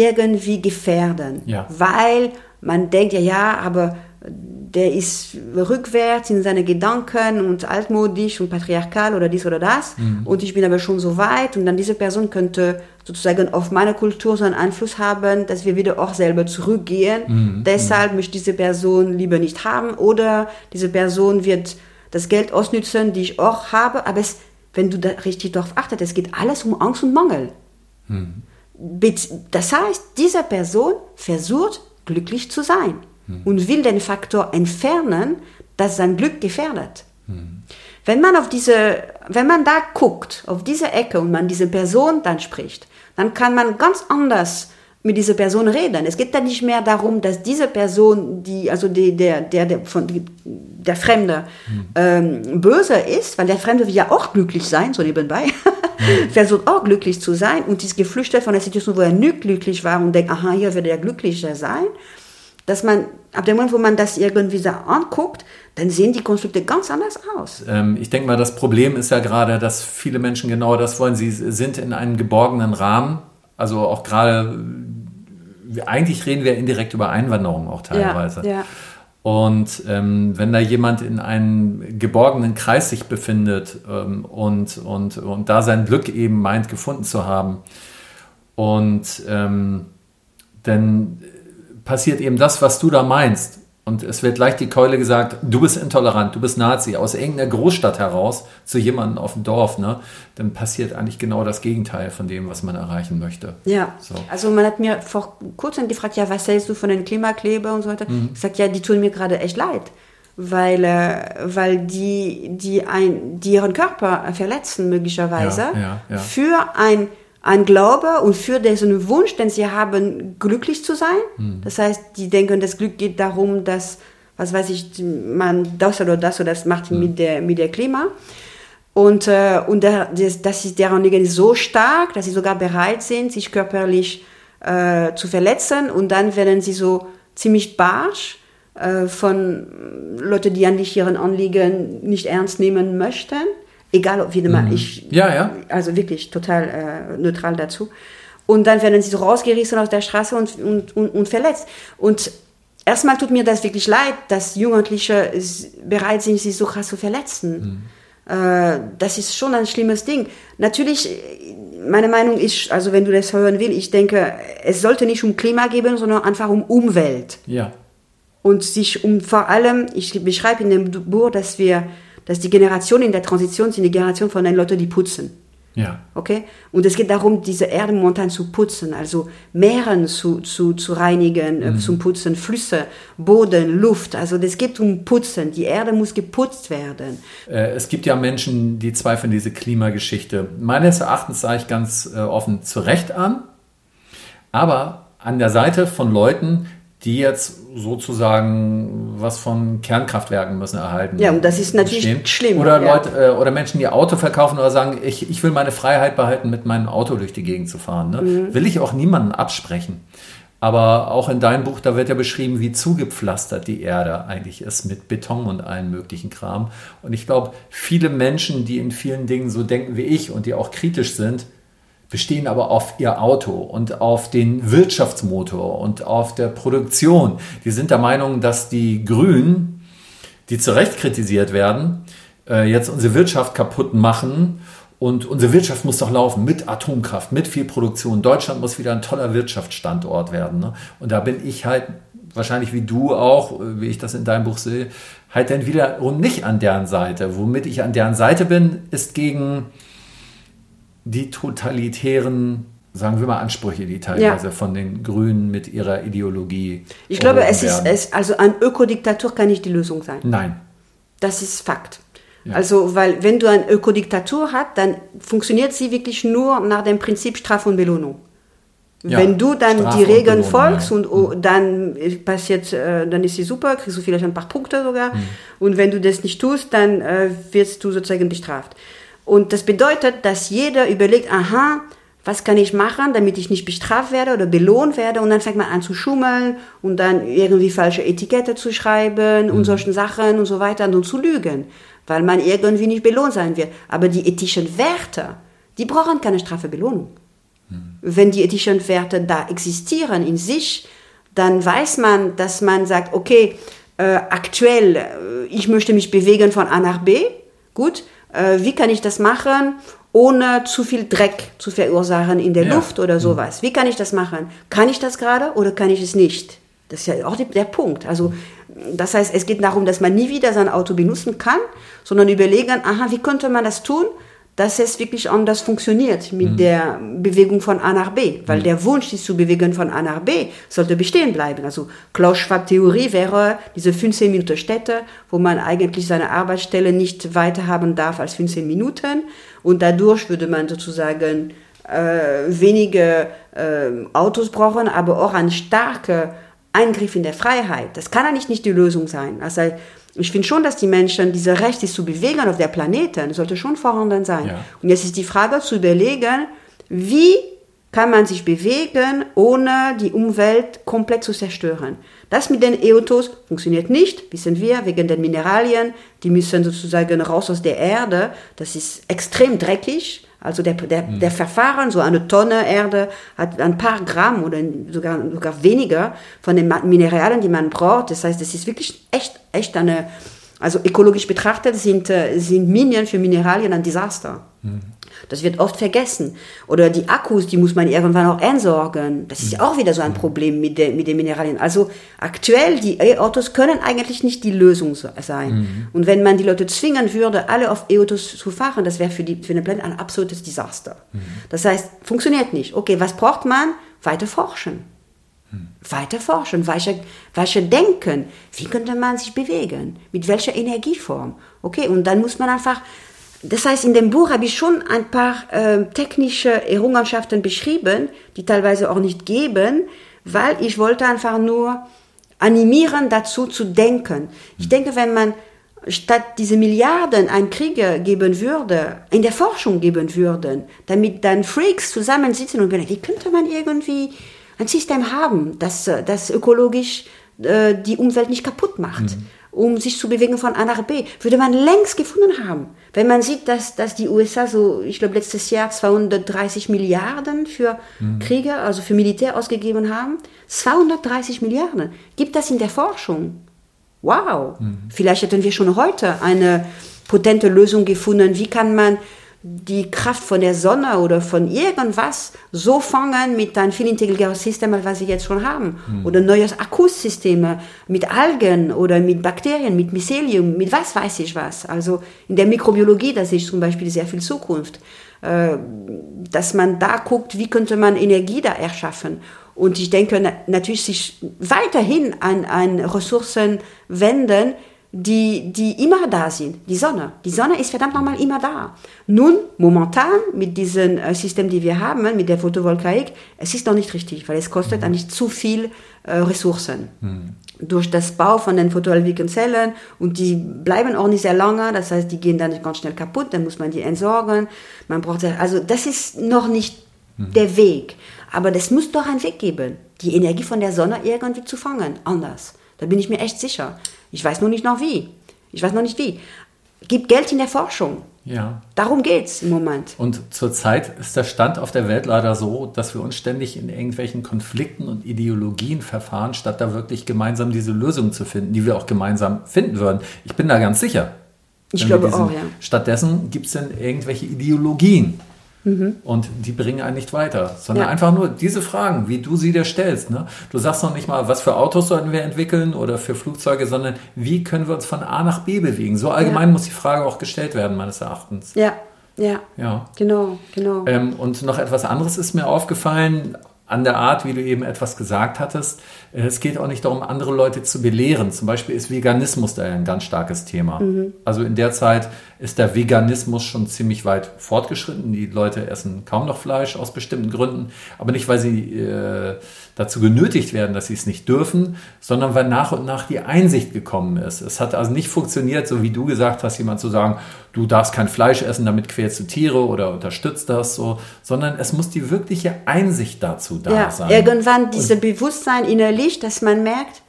irgendwie gefährden. Ja. Weil man denkt, ja, ja, aber der ist rückwärts in seine Gedanken und altmodisch und patriarchal oder dies oder das. Und ich bin aber schon so weit und dann diese Person könnte sozusagen auf meine Kultur so einen Einfluss haben, dass wir wieder auch selber zurückgehen. Deshalb möchte diese Person lieber nicht haben oder diese Person wird das Geld ausnützen, die ich auch habe. Aber es, wenn du da richtig darauf achtest, es geht alles um Angst und Mangel. Das heißt, diese Person versucht, glücklich zu sein und will den Faktor entfernen, das sein Glück gefährdet. Wenn man auf diese, wenn man da guckt, auf diese Ecke und man diese Person dann spricht, dann kann man ganz anders mit dieser Person reden. Es geht dann nicht mehr darum, dass diese Person, die, also die, der, der, der, von, der Fremde, ähm, böse ist, weil der Fremde will ja auch glücklich sein, so nebenbei, versucht auch glücklich zu sein und ist geflüchtet von der Situation, wo er nicht glücklich war und denkt, aha, hier wird er glücklicher sein, dass man, ab dem Moment, wo man das irgendwie so anguckt, dann sehen die Konstrukte ganz anders aus. Ähm, ich denke mal, das Problem ist ja gerade, dass viele Menschen genau das wollen. Sie sind in einem geborgenen Rahmen. Also auch gerade, eigentlich reden wir indirekt über Einwanderung auch teilweise. Ja, ja. Und ähm, wenn da jemand in einem geborgenen Kreis sich befindet ähm, und, und, und da sein Glück eben meint, gefunden zu haben, und ähm, dann passiert eben das, was du da meinst. Und es wird gleich die Keule gesagt, du bist intolerant, du bist Nazi, aus irgendeiner Großstadt heraus zu jemandem auf dem Dorf, ne? Dann passiert eigentlich genau das Gegenteil von dem, was man erreichen möchte. Ja, So. also man hat mir vor kurzem gefragt, ja, was hältst du von den Klimakleber und so weiter. Ich sag, ja, die tun mir gerade echt leid, weil, äh, weil die, die, ein, die ihren Körper verletzen möglicherweise Ja, ja, ja. für ein, ein Glaube und für diesen Wunsch, den sie haben, glücklich zu sein. Das heißt, die denken, das Glück geht darum, dass, was weiß ich, man das oder das oder das macht mit der, mit der Klima. Und, äh, und der, das, das ist deren Anliegen ist so stark, dass sie sogar bereit sind, sich körperlich äh, zu verletzen und dann werden sie so ziemlich barsch äh, von Leuten, die eigentlich ihren Anliegen nicht ernst nehmen möchten. Egal, ob wie mhm. ich, ja, ja. also wirklich total äh, neutral dazu. Und dann werden sie so rausgerissen aus der Straße und, und, und, und verletzt. Und erstmal tut mir das wirklich leid, dass Jugendliche bereit sind, sich so krass zu verletzen. Mhm. Äh, das ist schon ein schlimmes Ding. Natürlich, meine Meinung ist, also wenn du das hören willst, ich denke, es sollte nicht um Klima gehen, sondern einfach um Umwelt. Ja. Und sich um vor allem, ich beschreibe in dem Buch, dass wir, dass die Generation in der Transition sind die Generation von den Leuten, die putzen. Ja. Okay? Und es geht darum, diese Erde momentan zu putzen, also Meeren zu, zu, zu reinigen, äh, mhm. zum Putzen, Flüsse, Boden, Luft. Also es geht um Putzen. Die Erde muss geputzt werden. Äh, es gibt ja Menschen, die zweifeln diese Klimageschichte. Meines Erachtens sage ich ganz äh, offen zu Recht an. Aber an der Seite von Leuten, die jetzt sozusagen was von Kernkraftwerken müssen erhalten. Ja, und das ist natürlich stehen. schlimm. Oder ja. Leute äh, oder Menschen, die Auto verkaufen oder sagen, ich, ich will meine Freiheit behalten, mit meinem Auto durch die Gegend zu fahren. Ne? Mhm. Will ich auch niemanden absprechen. Aber auch in deinem Buch, da wird ja beschrieben, wie zugepflastert die Erde eigentlich ist mit Beton und allen möglichen Kram. Und ich glaube, viele Menschen, die in vielen Dingen so denken wie ich und die auch kritisch sind, bestehen aber auf ihr Auto und auf den Wirtschaftsmotor und auf der Produktion. Die sind der Meinung, dass die Grünen, die zu Recht kritisiert werden, äh, jetzt unsere Wirtschaft kaputt machen. Und unsere Wirtschaft muss doch laufen mit Atomkraft, mit viel Produktion. Deutschland muss wieder ein toller Wirtschaftsstandort werden. Ne? Und da bin ich halt wahrscheinlich wie du auch, wie ich das in deinem Buch sehe, halt dann wiederum nicht an deren Seite. Womit ich an deren Seite bin, ist gegen die totalitären, sagen wir mal, Ansprüche, die teilweise ja. von den Grünen mit ihrer Ideologie. Ich glaube, es werden. ist, es, also eine Ökodiktatur kann nicht die Lösung sein. Nein. Das ist Fakt. Ja. Also, weil wenn du eine Ökodiktatur hast, dann funktioniert sie wirklich nur nach dem Prinzip Strafe und Belohnung. Ja, wenn du dann Strafe die Regeln und folgst und oh, mhm. dann passiert, äh, dann ist sie super, kriegst du vielleicht ein paar Punkte sogar. Mhm. Und wenn du das nicht tust, dann äh, wirst du sozusagen bestraft. Und das bedeutet, dass jeder überlegt, aha, was kann ich machen, damit ich nicht bestraft werde oder belohnt werde und dann fängt man an zu schummeln und dann irgendwie falsche Etikette zu schreiben mhm. und solchen Sachen und so weiter und zu lügen, weil man irgendwie nicht belohnt sein wird. Aber die ethischen Werte, die brauchen keine Strafbelohnung. Mhm. Wenn die ethischen Werte da existieren in sich, dann weiß man, dass man sagt, okay, äh, aktuell, äh, ich möchte mich bewegen von A nach B, gut, äh, wie kann ich das machen, ohne zu viel Dreck zu verursachen in der ja. Luft oder mhm. sowas. Wie kann ich das machen? Kann ich das gerade oder kann ich es nicht? Das ist ja auch der Punkt. Also, das heißt, es geht darum, dass man nie wieder sein Auto benutzen kann, sondern überlegen, aha, wie könnte man das tun, dass es wirklich anders funktioniert mit mhm. der Bewegung von A nach B. Weil mhm. der Wunsch, sich zu bewegen von A nach B, sollte bestehen bleiben. Also Klaus Schwab-Theorie wäre diese 15 Minuten Städte, wo man eigentlich seine Arbeitsstelle nicht weiter haben darf als 15 Minuten. Und dadurch würde man sozusagen äh, wenige äh, Autos brauchen, aber auch ein starker Eingriff in der Freiheit. Das kann eigentlich nicht die Lösung sein. Also ich finde schon, dass die Menschen, diese Recht, sich zu bewegen auf der Planeten, sollte schon vorhanden sein. Ja. Und jetzt ist die Frage zu überlegen, wie kann man sich bewegen, ohne die Umwelt komplett zu zerstören. Das mit den E-Autos funktioniert nicht, wissen wir, wegen den Mineralien. Die müssen sozusagen raus aus der Erde. Das ist extrem dreckig. Also der, der, mhm. der Verfahren, so eine Tonne Erde hat ein paar Gramm oder sogar, sogar weniger von den Mineralien, die man braucht. Das heißt, das ist wirklich echt, echt eine, also ökologisch betrachtet sind, äh, sind Minen für Mineralien ein Desaster. Mhm. Das wird oft vergessen. Oder die Akkus, die muss man irgendwann auch entsorgen. Das ist ja auch wieder so ein Problem mit, der, mit den Mineralien. Also aktuell, die E-Autos können eigentlich nicht die Lösung sein. Mhm. Und wenn man die Leute zwingen würde, alle auf E-Autos zu fahren, das wäre für, die, für den Planet ein absolutes Desaster. Mhm. Das heißt, funktioniert nicht. Okay, was braucht man? Weiter forschen. Weiter forschen, weiter, weiter denken. Wie könnte man sich bewegen? Mit welcher Energieform? Okay, und dann muss man einfach das heißt, in dem Buch habe ich schon ein paar äh, technische Errungenschaften beschrieben, die teilweise auch nicht geben, weil ich wollte einfach nur animieren, dazu zu denken. Ich denke, wenn man statt diese Milliarden an Kriege geben würde, in der Forschung geben würden, damit dann Freaks zusammensitzen und sagen, wie könnte man irgendwie ein System haben, das, äh, das ökologisch äh, die Umwelt nicht kaputt macht. Mhm um sich zu bewegen von A nach B, würde man längst gefunden haben. Wenn man sieht, dass, dass die USA so, ich glaube, letztes Jahr 230 Milliarden für mhm. Kriege, also für Militär ausgegeben haben, 230 Milliarden. Gibt das in der Forschung? Wow. Mhm. Vielleicht hätten wir schon heute eine potente Lösung gefunden. Wie kann man die Kraft von der Sonne oder von irgendwas so fangen mit einem viel intelligenteren System, als was sie jetzt schon haben. Mhm. Oder neues Akkusysteme mit Algen oder mit Bakterien, mit Mycelium, mit was weiß ich was. Also in der Mikrobiologie, da sehe ich zum Beispiel sehr viel Zukunft. Äh, dass man da guckt, wie könnte man Energie da erschaffen. Und ich denke natürlich sich weiterhin an, an Ressourcen wenden, die, die immer da sind. Die Sonne. Die Sonne ist verdammt nochmal immer da. Nun, momentan, mit diesem äh, System, die wir haben, mit der Photovoltaik, es ist noch nicht richtig, weil es kostet mhm. eigentlich zu viel äh, Ressourcen. Mhm. Durch das Bau von den photovoltaischen Zellen und die bleiben auch nicht sehr lange, das heißt, die gehen dann ganz schnell kaputt, dann muss man die entsorgen. Man braucht, also das ist noch nicht mhm. der Weg. Aber das muss doch einen Weg geben, die Energie von der Sonne irgendwie zu fangen, anders. Da bin ich mir echt sicher. Ich weiß nur nicht noch wie. Ich weiß noch nicht wie. Gib Geld in der Forschung. Ja. Darum geht es im Moment. Und zurzeit ist der Stand auf der Welt leider so, dass wir uns ständig in irgendwelchen Konflikten und Ideologien verfahren, statt da wirklich gemeinsam diese Lösung zu finden, die wir auch gemeinsam finden würden. Ich bin da ganz sicher. Ich glaube diesen, auch, ja. Stattdessen gibt es dann irgendwelche Ideologien, Mhm. Und die bringen einen nicht weiter, sondern ja. einfach nur diese Fragen, wie du sie dir stellst. Ne? Du sagst noch nicht mal, was für Autos sollten wir entwickeln oder für Flugzeuge, sondern wie können wir uns von A nach B bewegen. So allgemein ja. muss die Frage auch gestellt werden, meines Erachtens. Ja, ja, ja. genau, genau. Ähm, und noch etwas anderes ist mir aufgefallen, an der Art, wie du eben etwas gesagt hattest. Äh, es geht auch nicht darum, andere Leute zu belehren. Zum Beispiel ist Veganismus da ein ganz starkes Thema. Mhm. Also in der Zeit ist der Veganismus schon ziemlich weit fortgeschritten. Die Leute essen kaum noch Fleisch aus bestimmten Gründen, aber nicht, weil sie äh, dazu genötigt werden, dass sie es nicht dürfen, sondern weil nach und nach die Einsicht gekommen ist. Es hat also nicht funktioniert, so wie du gesagt hast, jemand zu sagen, du darfst kein Fleisch essen, damit quälst du Tiere oder unterstützt das so, sondern es muss die wirkliche Einsicht dazu da ja, sein. Irgendwann dieses Bewusstsein innerlich, dass man merkt,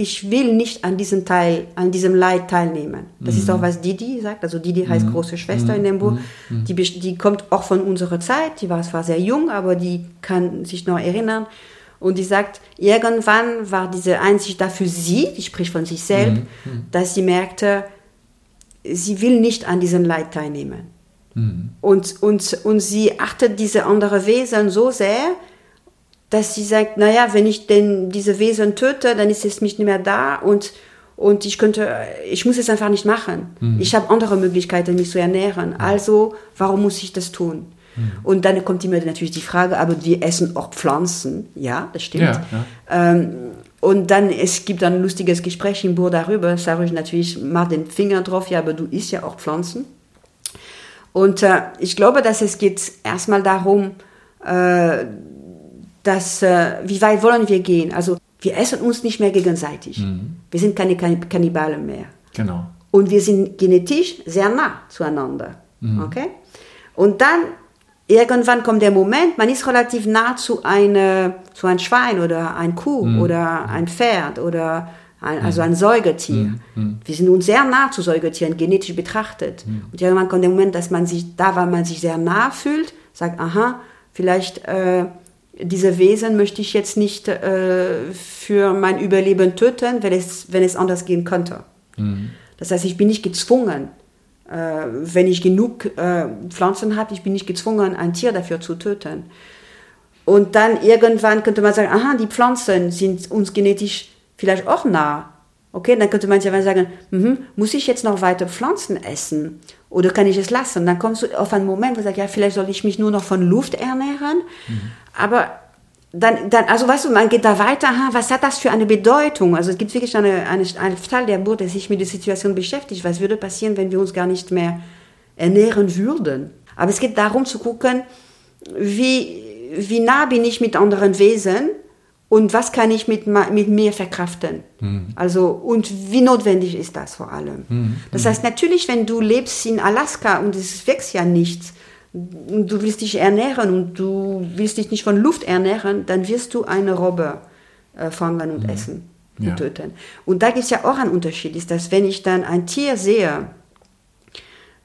ich will nicht an diesem Teil, an diesem Leid teilnehmen. Das mhm. ist auch, was Didi sagt. Also Didi heißt mhm. große Schwester mhm. in dem Buch. Mhm. Die, die kommt auch von unserer Zeit. Die war zwar sehr jung, aber die kann sich noch erinnern. Und die sagt, irgendwann war diese Einsicht da für sie, die spricht von sich selbst, mhm. mhm. dass sie merkte, sie will nicht an diesem Leid teilnehmen. Mhm. Und, und, und sie achtet diese andere Wesen so sehr, dass sie sagt, naja, wenn ich denn diese Wesen töte, dann ist es nicht mehr da und, und ich könnte, ich muss es einfach nicht machen. Mhm. Ich habe andere Möglichkeiten, mich zu ernähren. Also, warum muss ich das tun? Mhm. Und dann kommt immer natürlich die Frage, aber wir essen auch Pflanzen. Ja, das stimmt. Ja, ja. Ähm, und dann, es gibt ein lustiges Gespräch im Buch darüber, sage ich natürlich, mach den Finger drauf, ja, aber du isst ja auch Pflanzen. Und äh, ich glaube, dass es geht erstmal darum, äh, dass, äh, wie weit wollen wir gehen? Also, wir essen uns nicht mehr gegenseitig. Mhm. Wir sind keine Kannibalen mehr. Genau. Und wir sind genetisch sehr nah zueinander. Mhm. Okay? Und dann irgendwann kommt der Moment, man ist relativ nah zu, eine, zu einem Schwein oder ein Kuh mhm. oder ein Pferd oder ein, also ein Säugetier. Mhm. mhm. Wir sind uns sehr nah zu Säugetieren, genetisch betrachtet. Mhm. Und irgendwann kommt der Moment, dass man sich, da weil man sich sehr nah fühlt, sagt, aha, vielleicht äh, diese Wesen möchte ich jetzt nicht äh, für mein Überleben töten, wenn es, wenn es anders gehen könnte. Mhm. Das heißt, ich bin nicht gezwungen, wenn ich genug äh, Pflanzen habe, ich bin nicht gezwungen, ein Tier dafür zu töten. Und dann irgendwann könnte man sagen, aha, die Pflanzen sind uns genetisch vielleicht auch nah. Okay, dann könnte man ja sagen, mh, muss ich jetzt noch weiter Pflanzen essen? Oder kann ich es lassen? Dann kommst du auf einen Moment, wo du sagst, ja, vielleicht soll ich mich nur noch von Luft ernähren. Mhm. Aber dann, dann, also weißt du, man geht da weiter, ha, was hat das für eine Bedeutung? Also es gibt wirklich eine, eine, einen Teil der Buch, der sich mit der Situation beschäftigt. Was würde passieren, wenn wir uns gar nicht mehr ernähren würden? Aber es geht darum zu gucken, wie, wie nah bin ich mit anderen Wesen und was kann ich mit, mit mir verkraften? Mhm. Also, und wie notwendig ist das vor allem? Mhm. Das heißt, natürlich, wenn du lebst in Alaska und es wächst ja nichts, du willst dich ernähren und du willst dich nicht von Luft ernähren, dann wirst du eine Robbe äh, fangen und mhm. essen und ja. töten. Und da gibt es ja auch einen Unterschied, ist, dass wenn ich dann ein Tier sehe,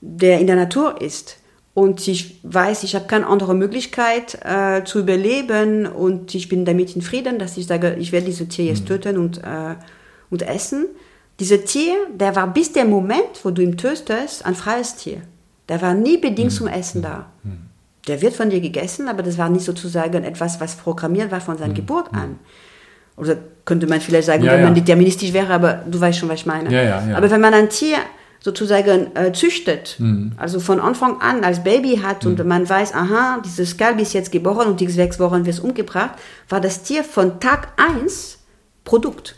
der in der Natur ist, und ich weiß, ich habe keine andere Möglichkeit äh, zu überleben und ich bin damit in Frieden, dass ich sage, ich werde dieses Tier jetzt mhm. töten und, äh, und essen. Dieser Tier, der war bis der Moment, wo du ihn tötest, ein freies Tier. Der war nie bedingt mhm. zum Essen da. Mhm. Der wird von dir gegessen, aber das war nicht sozusagen etwas, was programmiert war von seiner. Geburt an. Oder könnte man vielleicht sagen, ja, wenn ja. man deterministisch wäre, aber du weißt schon, was ich meine. Ja, aber wenn man ein Tier sozusagen äh, züchtet, mhm. also von Anfang an als Baby hat und mhm. man weiß, aha, dieses Kalb ist jetzt geboren und die sechs Wochen wird es umgebracht, war das Tier von Tag 1 Produkt.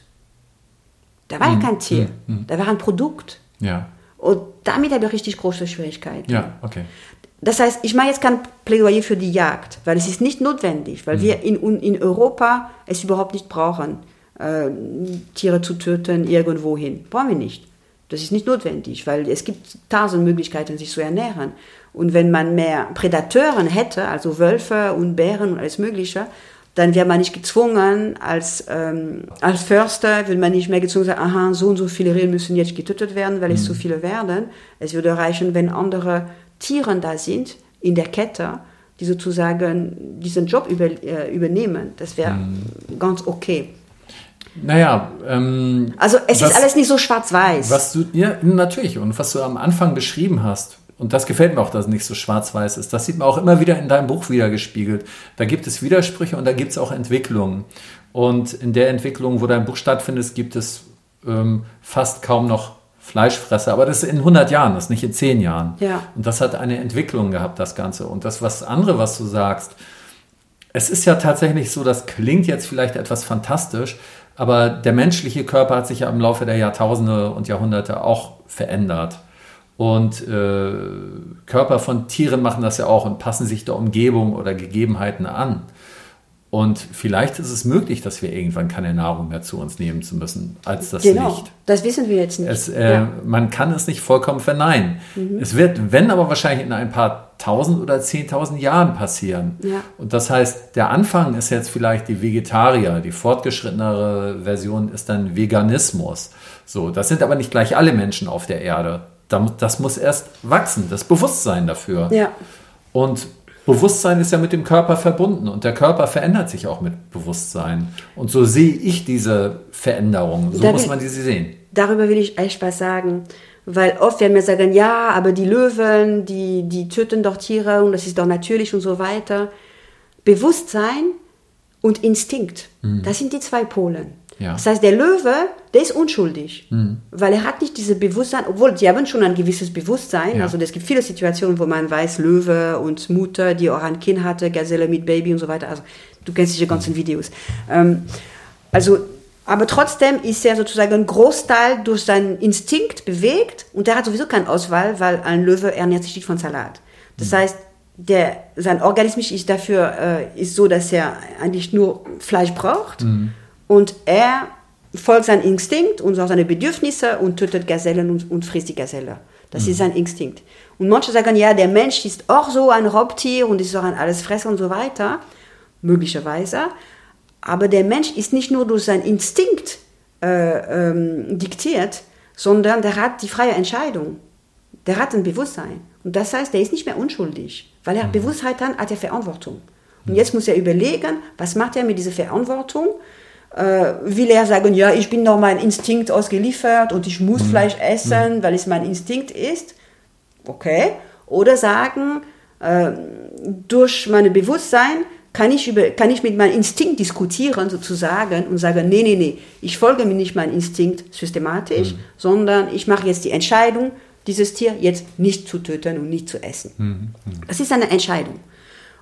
Da war ja mhm. kein Tier, da war ein Produkt. Ja. Und damit habe ich richtig große Schwierigkeiten. Ja, okay. Das heißt, ich mache jetzt kein Plädoyer für die Jagd, weil es ist nicht notwendig, weil wir in, in Europa es überhaupt nicht brauchen, äh, Tiere zu töten irgendwohin. Brauchen wir nicht. Das ist nicht notwendig, weil es gibt tausend Möglichkeiten, sich zu ernähren. Und wenn man mehr Prädatoren hätte, also Wölfe und Bären und alles Mögliche, dann wäre man nicht gezwungen, als, ähm, als Förster würde man nicht mehr gezwungen sein, aha, so und so viele Rehe müssen jetzt getötet werden, weil es mhm. so viele werden. Es würde reichen, wenn andere Tiere da sind in der Kette, die sozusagen diesen Job über, äh, übernehmen. Das wäre mhm. ganz okay. Naja, ähm, also es was, ist alles nicht so schwarz-weiß. Was du, ja, natürlich. Und was du am Anfang beschrieben hast, und das gefällt mir auch, dass es nicht so schwarz-weiß ist, das sieht man auch immer wieder in deinem Buch wiedergespiegelt. Da gibt es Widersprüche und da gibt es auch Entwicklungen. Und in der Entwicklung, wo dein Buch stattfindet, gibt es ähm, fast kaum noch Fleischfresser. Aber das ist in 100 Jahren, das ist nicht in 10 Jahren. Ja. Und das hat eine Entwicklung gehabt, das Ganze. Und das was andere, was du sagst, es ist ja tatsächlich so, das klingt jetzt vielleicht etwas fantastisch, aber der menschliche Körper hat sich ja im Laufe der Jahrtausende und Jahrhunderte auch verändert. Und äh, Körper von Tieren machen das ja auch und passen sich der Umgebung oder Gegebenheiten an. Und vielleicht ist es möglich, dass wir irgendwann keine Nahrung mehr zu uns nehmen zu müssen als das genau, Licht. Das wissen wir jetzt nicht. Es, äh, ja. Man kann es nicht vollkommen verneinen. Mhm. Es wird, wenn aber wahrscheinlich in ein paar tausend oder zehntausend Jahren passieren. Ja. Und das heißt, der Anfang ist jetzt vielleicht die Vegetarier, die fortgeschrittenere Version ist dann Veganismus. So, das sind aber nicht gleich alle Menschen auf der Erde. Das muss erst wachsen, das Bewusstsein dafür. Ja. Und Bewusstsein ist ja mit dem Körper verbunden und der Körper verändert sich auch mit Bewusstsein. Und so sehe ich diese Veränderung. So da muss man diese sehen. Darüber will ich echt was sagen. Weil oft werden wir sagen, ja, aber die Löwen, die, die töten doch Tiere und das ist doch natürlich und so weiter. Bewusstsein und Instinkt, mhm. das sind die zwei Polen. Ja. Das heißt, der Löwe, der ist unschuldig, mhm. weil er hat nicht dieses Bewusstsein, obwohl die haben schon ein gewisses Bewusstsein. Ja. Also es gibt viele Situationen, wo man weiß, Löwe und Mutter, die auch ein Kind hatte, Gazelle mit Baby und so weiter. Also du kennst diese ganzen mhm. Videos. Ähm, also, aber trotzdem ist er sozusagen ein Großteil durch seinen Instinkt bewegt und der hat sowieso keine Auswahl, weil ein Löwe ernährt sich nicht von Salat. Das mhm. heißt, der, sein Organismus ist dafür äh, ist so, dass er eigentlich nur Fleisch braucht. Und er folgt seinem Instinkt und auch seine Bedürfnisse und tötet Gazellen und, und frisst die Gazelle. Das mhm. ist sein Instinkt. Und manche sagen, ja, der Mensch ist auch so ein Raubtier und ist auch ein Allesfresser und so weiter. Möglicherweise. Aber der Mensch ist nicht nur durch seinen Instinkt äh, ähm, diktiert, sondern der hat die freie Entscheidung. Der hat ein Bewusstsein. Und das heißt, der ist nicht mehr unschuldig. Weil er mhm. Bewusstheit hat, hat er Verantwortung. Und jetzt muss er überlegen, was macht er mit dieser Verantwortung? Äh, will er sagen, ja, ich bin noch mein Instinkt ausgeliefert und ich muss mhm. Fleisch essen, mhm. weil es mein Instinkt ist. Okay. Oder sagen, äh, durch mein Bewusstsein kann ich, über, kann ich mit meinem Instinkt diskutieren sozusagen und sagen, nee, nee, nee, ich folge mir nicht meinem Instinkt systematisch, mhm. sondern ich mache jetzt die Entscheidung, dieses Tier jetzt nicht zu töten und nicht zu essen. Mhm. mhm. Das ist eine Entscheidung.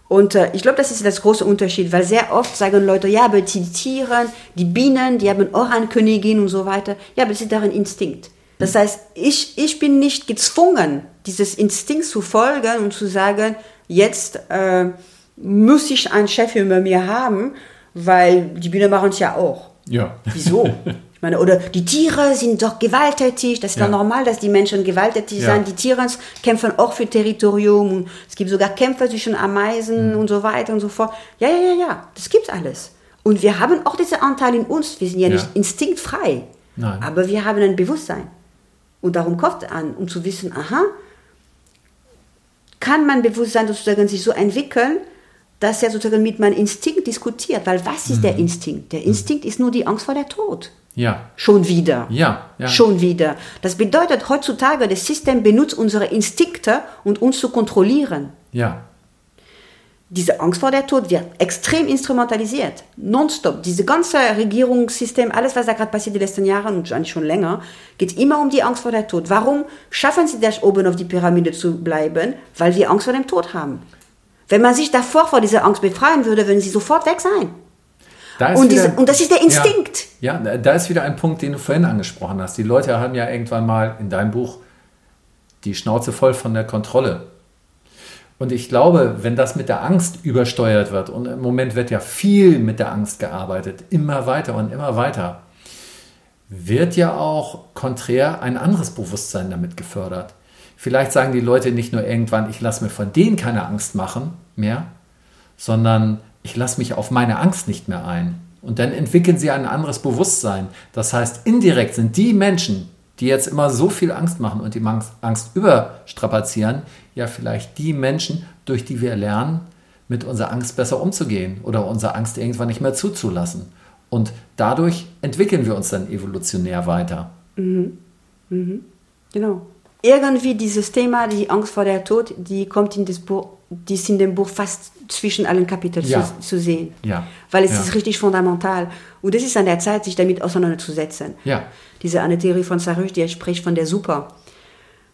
Und äh, ich glaube, das ist das große Unterschied, weil sehr oft sagen Leute, ja, aber die Tiere, die Bienen, die haben auch eine Königin und so weiter. Ja, aber das ist ein Instinkt. Das heißt, ich, ich bin nicht gezwungen, dieses Instinkt zu folgen und zu sagen, jetzt äh, muss ich einen Chef über mir haben, weil die Bienen machen es ja auch. Ja. Wieso? meine, oder die Tiere sind doch gewalttätig, das ist Ja. doch normal, dass die Menschen gewalttätig Ja. sind. Die Tiere kämpfen auch für Territorium. Es gibt sogar Kämpfe zwischen Ameisen Mhm. und so weiter und so fort. Ja, ja, ja, ja, das gibt's alles. Und wir haben auch diesen Anteil in uns. Wir sind ja, Ja. nicht instinktfrei, Nein. aber wir haben ein Bewusstsein. Und darum kommt es an, um zu wissen, aha, kann mein Bewusstsein sozusagen sich so entwickeln, dass er sozusagen mit meinem Instinkt diskutiert. Weil was ist Mhm. der Instinkt? Der Instinkt ist nur die Angst vor der Tod. Ja, Schon wieder. ja, ja. Schon wieder. Das bedeutet heutzutage, das System benutzt unsere Instinkte, um uns zu kontrollieren. Ja, Diese Angst vor der Tod wird extrem instrumentalisiert. Nonstop. Diese ganze Regierungssystem, alles, was da gerade passiert die letzten Jahre und eigentlich schon länger, geht immer um die Angst vor der Tod. Warum schaffen sie das, oben auf die Pyramide zu bleiben? Weil wir Angst vor dem Tod haben. Wenn man sich davor vor dieser Angst befreien würde, würden sie sofort weg sein. Da Und, wieder- diese, und das ist der Instinkt. Ja, ja, da ist wieder ein Punkt, den du vorhin angesprochen hast. Die Leute haben ja irgendwann mal in deinem Buch die Schnauze voll von der Kontrolle. Und ich glaube, wenn das mit der Angst übersteuert wird, und im Moment wird ja viel mit der Angst gearbeitet, immer weiter und immer weiter, wird ja auch konträr ein anderes Bewusstsein damit gefördert. Vielleicht sagen die Leute nicht nur irgendwann, ich lasse mir von denen keine Angst machen mehr, sondern ich lasse mich auf meine Angst nicht mehr ein. Und dann entwickeln sie ein anderes Bewusstsein. Das heißt, indirekt sind die Menschen, die jetzt immer so viel Angst machen und die Angst, überstrapazieren, ja vielleicht die Menschen, durch die wir lernen, mit unserer Angst besser umzugehen oder unsere Angst irgendwann nicht mehr zuzulassen. Und dadurch entwickeln wir uns dann evolutionär weiter. Genau. Irgendwie dieses Thema, die Angst vor der Tod, die kommt in das Buch, die ist in dem Buch fast zwischen allen Kapiteln Ja. zu, zu sehen. Ja. Weil es Ja. ist richtig fundamental. Und es ist an der Zeit, sich damit auseinanderzusetzen. Ja. Diese eine Theorie von Sarush, die spricht von der Super.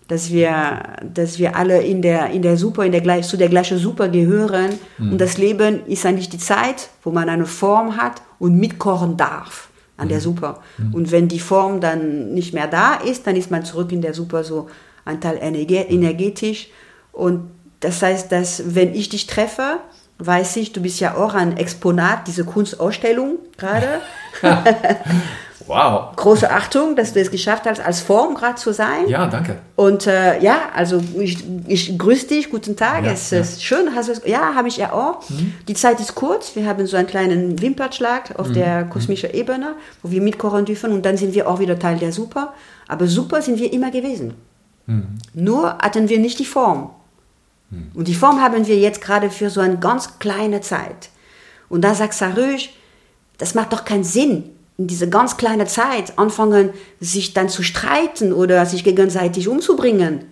Dass wir, dass wir alle in der, in der Super, in der, zu der gleichen Super gehören. Mhm. Und das Leben ist eigentlich die Zeit, wo man eine Form hat und mitkochen darf an Mhm. der Super. Und wenn die Form dann nicht mehr da ist, dann ist man zurück in der Super so ein Teil Mhm. energetisch. Und das heißt, dass wenn ich dich treffe, weiß ich, du bist ja auch ein Exponat dieser Kunstausstellung gerade. Wow. Große Achtung, dass du es geschafft hast, als Form gerade zu sein. Ja, danke. Und äh, ja, also ich, ich grüße dich, guten Tag. Ja, es ja. ist schön, hast du es, ja, habe ich ja auch. Die Zeit ist kurz, wir haben so einen kleinen Wimperschlag auf der kosmischen Ebene, wo wir mitkochen dürfen und dann sind wir auch wieder Teil der Super. Aber Super sind wir immer gewesen. Nur hatten wir nicht die Form. Und die Form haben wir jetzt gerade für so eine ganz kleine Zeit. Und da sagt Saruj, das macht doch keinen Sinn, in diese ganz kleine Zeit anfangen, sich dann zu streiten oder sich gegenseitig umzubringen.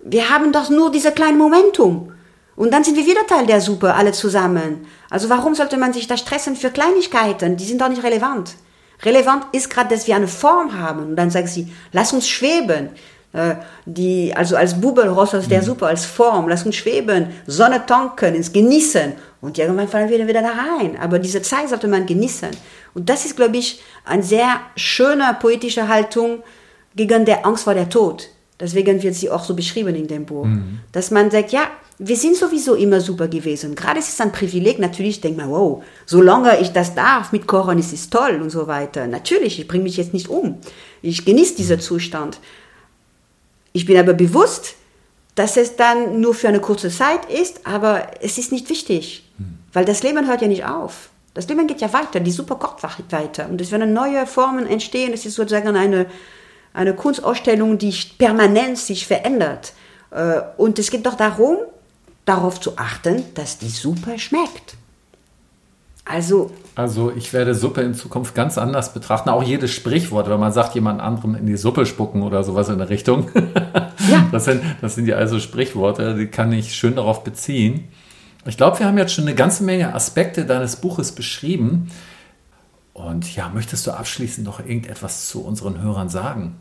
Wir haben doch nur diese kleine Momentum. Und dann sind wir wieder Teil der Suppe, alle zusammen. Also warum sollte man sich da stressen für Kleinigkeiten? Die sind doch nicht relevant. Relevant ist gerade, dass wir eine Form haben. Und dann sagt sie, lass uns schweben. Äh, Die, also als Bubel raus aus der Suppe, als Form, lass uns schweben, Sonne tanken, ins Genießen. Und irgendwann fallen wir wieder da rein. Aber diese Zeit sollte man genießen. Und das ist, glaube ich, eine sehr schöne poetische Haltung gegen der Angst vor der Tod. Deswegen wird sie auch so beschrieben in dem Buch. Dass man sagt, ja, wir sind sowieso immer super gewesen. Gerade ist es ein Privileg. Natürlich denkt man, wow, solange ich das darf mit Kochen, ist es toll und so weiter. Natürlich, ich bringe mich jetzt nicht um. Ich genieße diesen Zustand. Ich bin aber bewusst, dass es dann nur für eine kurze Zeit ist, aber es ist nicht wichtig, weil das Leben hört ja nicht auf. Das Leben geht ja weiter, die Super kocht weiter und es werden neue Formen entstehen. Es ist sozusagen eine, eine Kunstausstellung, die permanent sich verändert. Äh, Und es geht doch darum, darauf zu achten, dass die Suppe schmeckt. Also, Also ich werde Suppe in Zukunft ganz anders betrachten. Auch jedes Sprichwort, wenn man sagt, jemand anderem in die Suppe spucken oder sowas in der Richtung. Ja. Das sind, das sind ja also Sprichworte, die kann ich schön darauf beziehen. Ich glaube, wir haben jetzt schon eine ganze Menge Aspekte deines Buches beschrieben. Und ja, möchtest du abschließend noch irgendetwas zu unseren Hörern sagen?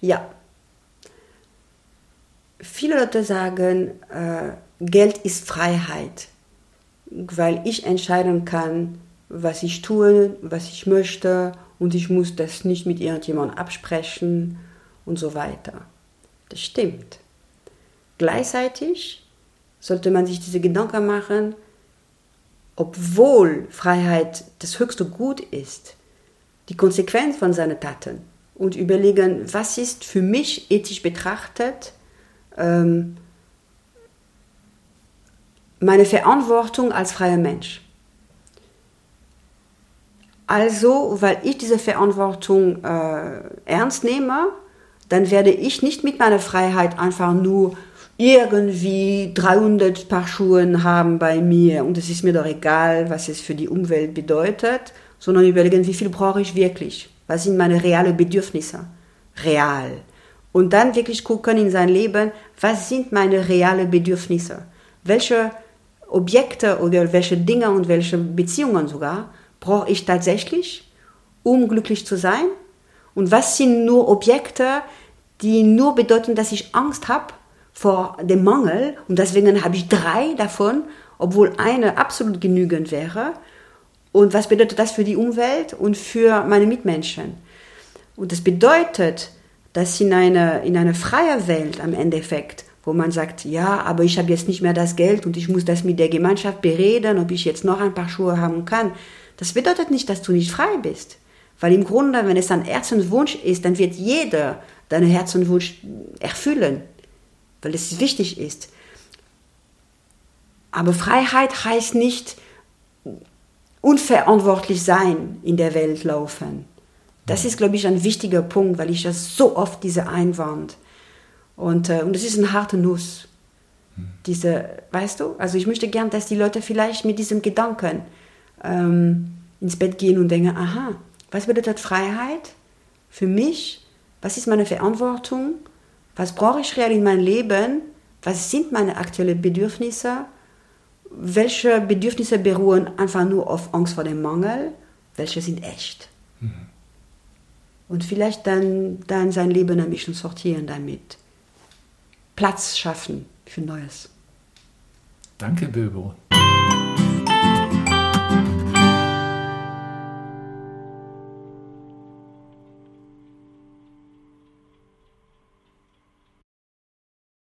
Ja. Viele Leute sagen, äh, Geld ist Freiheit, weil ich entscheiden kann, was ich tue, was ich möchte und ich muss das nicht mit irgendjemandem absprechen und so weiter. Das stimmt. Gleichzeitig sollte man sich diese Gedanken machen, obwohl Freiheit das höchste Gut ist, die Konsequenz von seinen Taten und überlegen, was ist für mich ethisch betrachtet ähm, meine Verantwortung als freier Mensch. Also, weil ich diese Verantwortung äh, ernst nehme, dann werde ich nicht mit meiner Freiheit einfach nur irgendwie 300 Paar Schuhe haben bei mir und es ist mir doch egal, was es für die Umwelt bedeutet, sondern überlegen, wie viel brauche ich wirklich? Was sind meine realen Bedürfnisse? Real. Und dann wirklich gucken in sein Leben, was sind meine realen Bedürfnisse? Welche Objekte oder welche Dinge und welche Beziehungen sogar brauche ich tatsächlich, um glücklich zu sein? Und was sind nur Objekte, die nur bedeuten, dass ich Angst habe vor dem Mangel und deswegen habe ich drei davon, obwohl eine absolut genügend wäre. Und was bedeutet das für die Umwelt und für meine Mitmenschen? Und das bedeutet, dass in einer in eine freie Welt am Endeffekt, wo man sagt, ja, aber ich habe jetzt nicht mehr das Geld und ich muss das mit der Gemeinschaft bereden, ob ich jetzt noch ein paar Schuhe haben kann. Das bedeutet nicht, dass du nicht frei bist. Weil im Grunde, wenn es ein Herzenswunsch ist, dann wird jeder deinen Herzenswunsch erfüllen, weil es wichtig ist. Aber Freiheit heißt nicht unverantwortlich sein in der Welt laufen. Das ist, glaube ich, ein wichtiger Punkt, weil ich das so oft diese Einwand und äh, und das ist eine harte Nuss. Diese, weißt du? Also ich möchte gern, dass die Leute vielleicht mit diesem Gedanken ähm, ins Bett gehen und denken, aha, was bedeutet Freiheit für mich? Was ist meine Verantwortung? Was brauche ich real in meinem Leben? Was sind meine aktuellen Bedürfnisse? Welche Bedürfnisse beruhen einfach nur auf Angst vor dem Mangel? Welche sind echt? Mhm. Und vielleicht dann, dann sein Leben ein bisschen sortieren damit. Platz schaffen für Neues. Danke, Bilbo.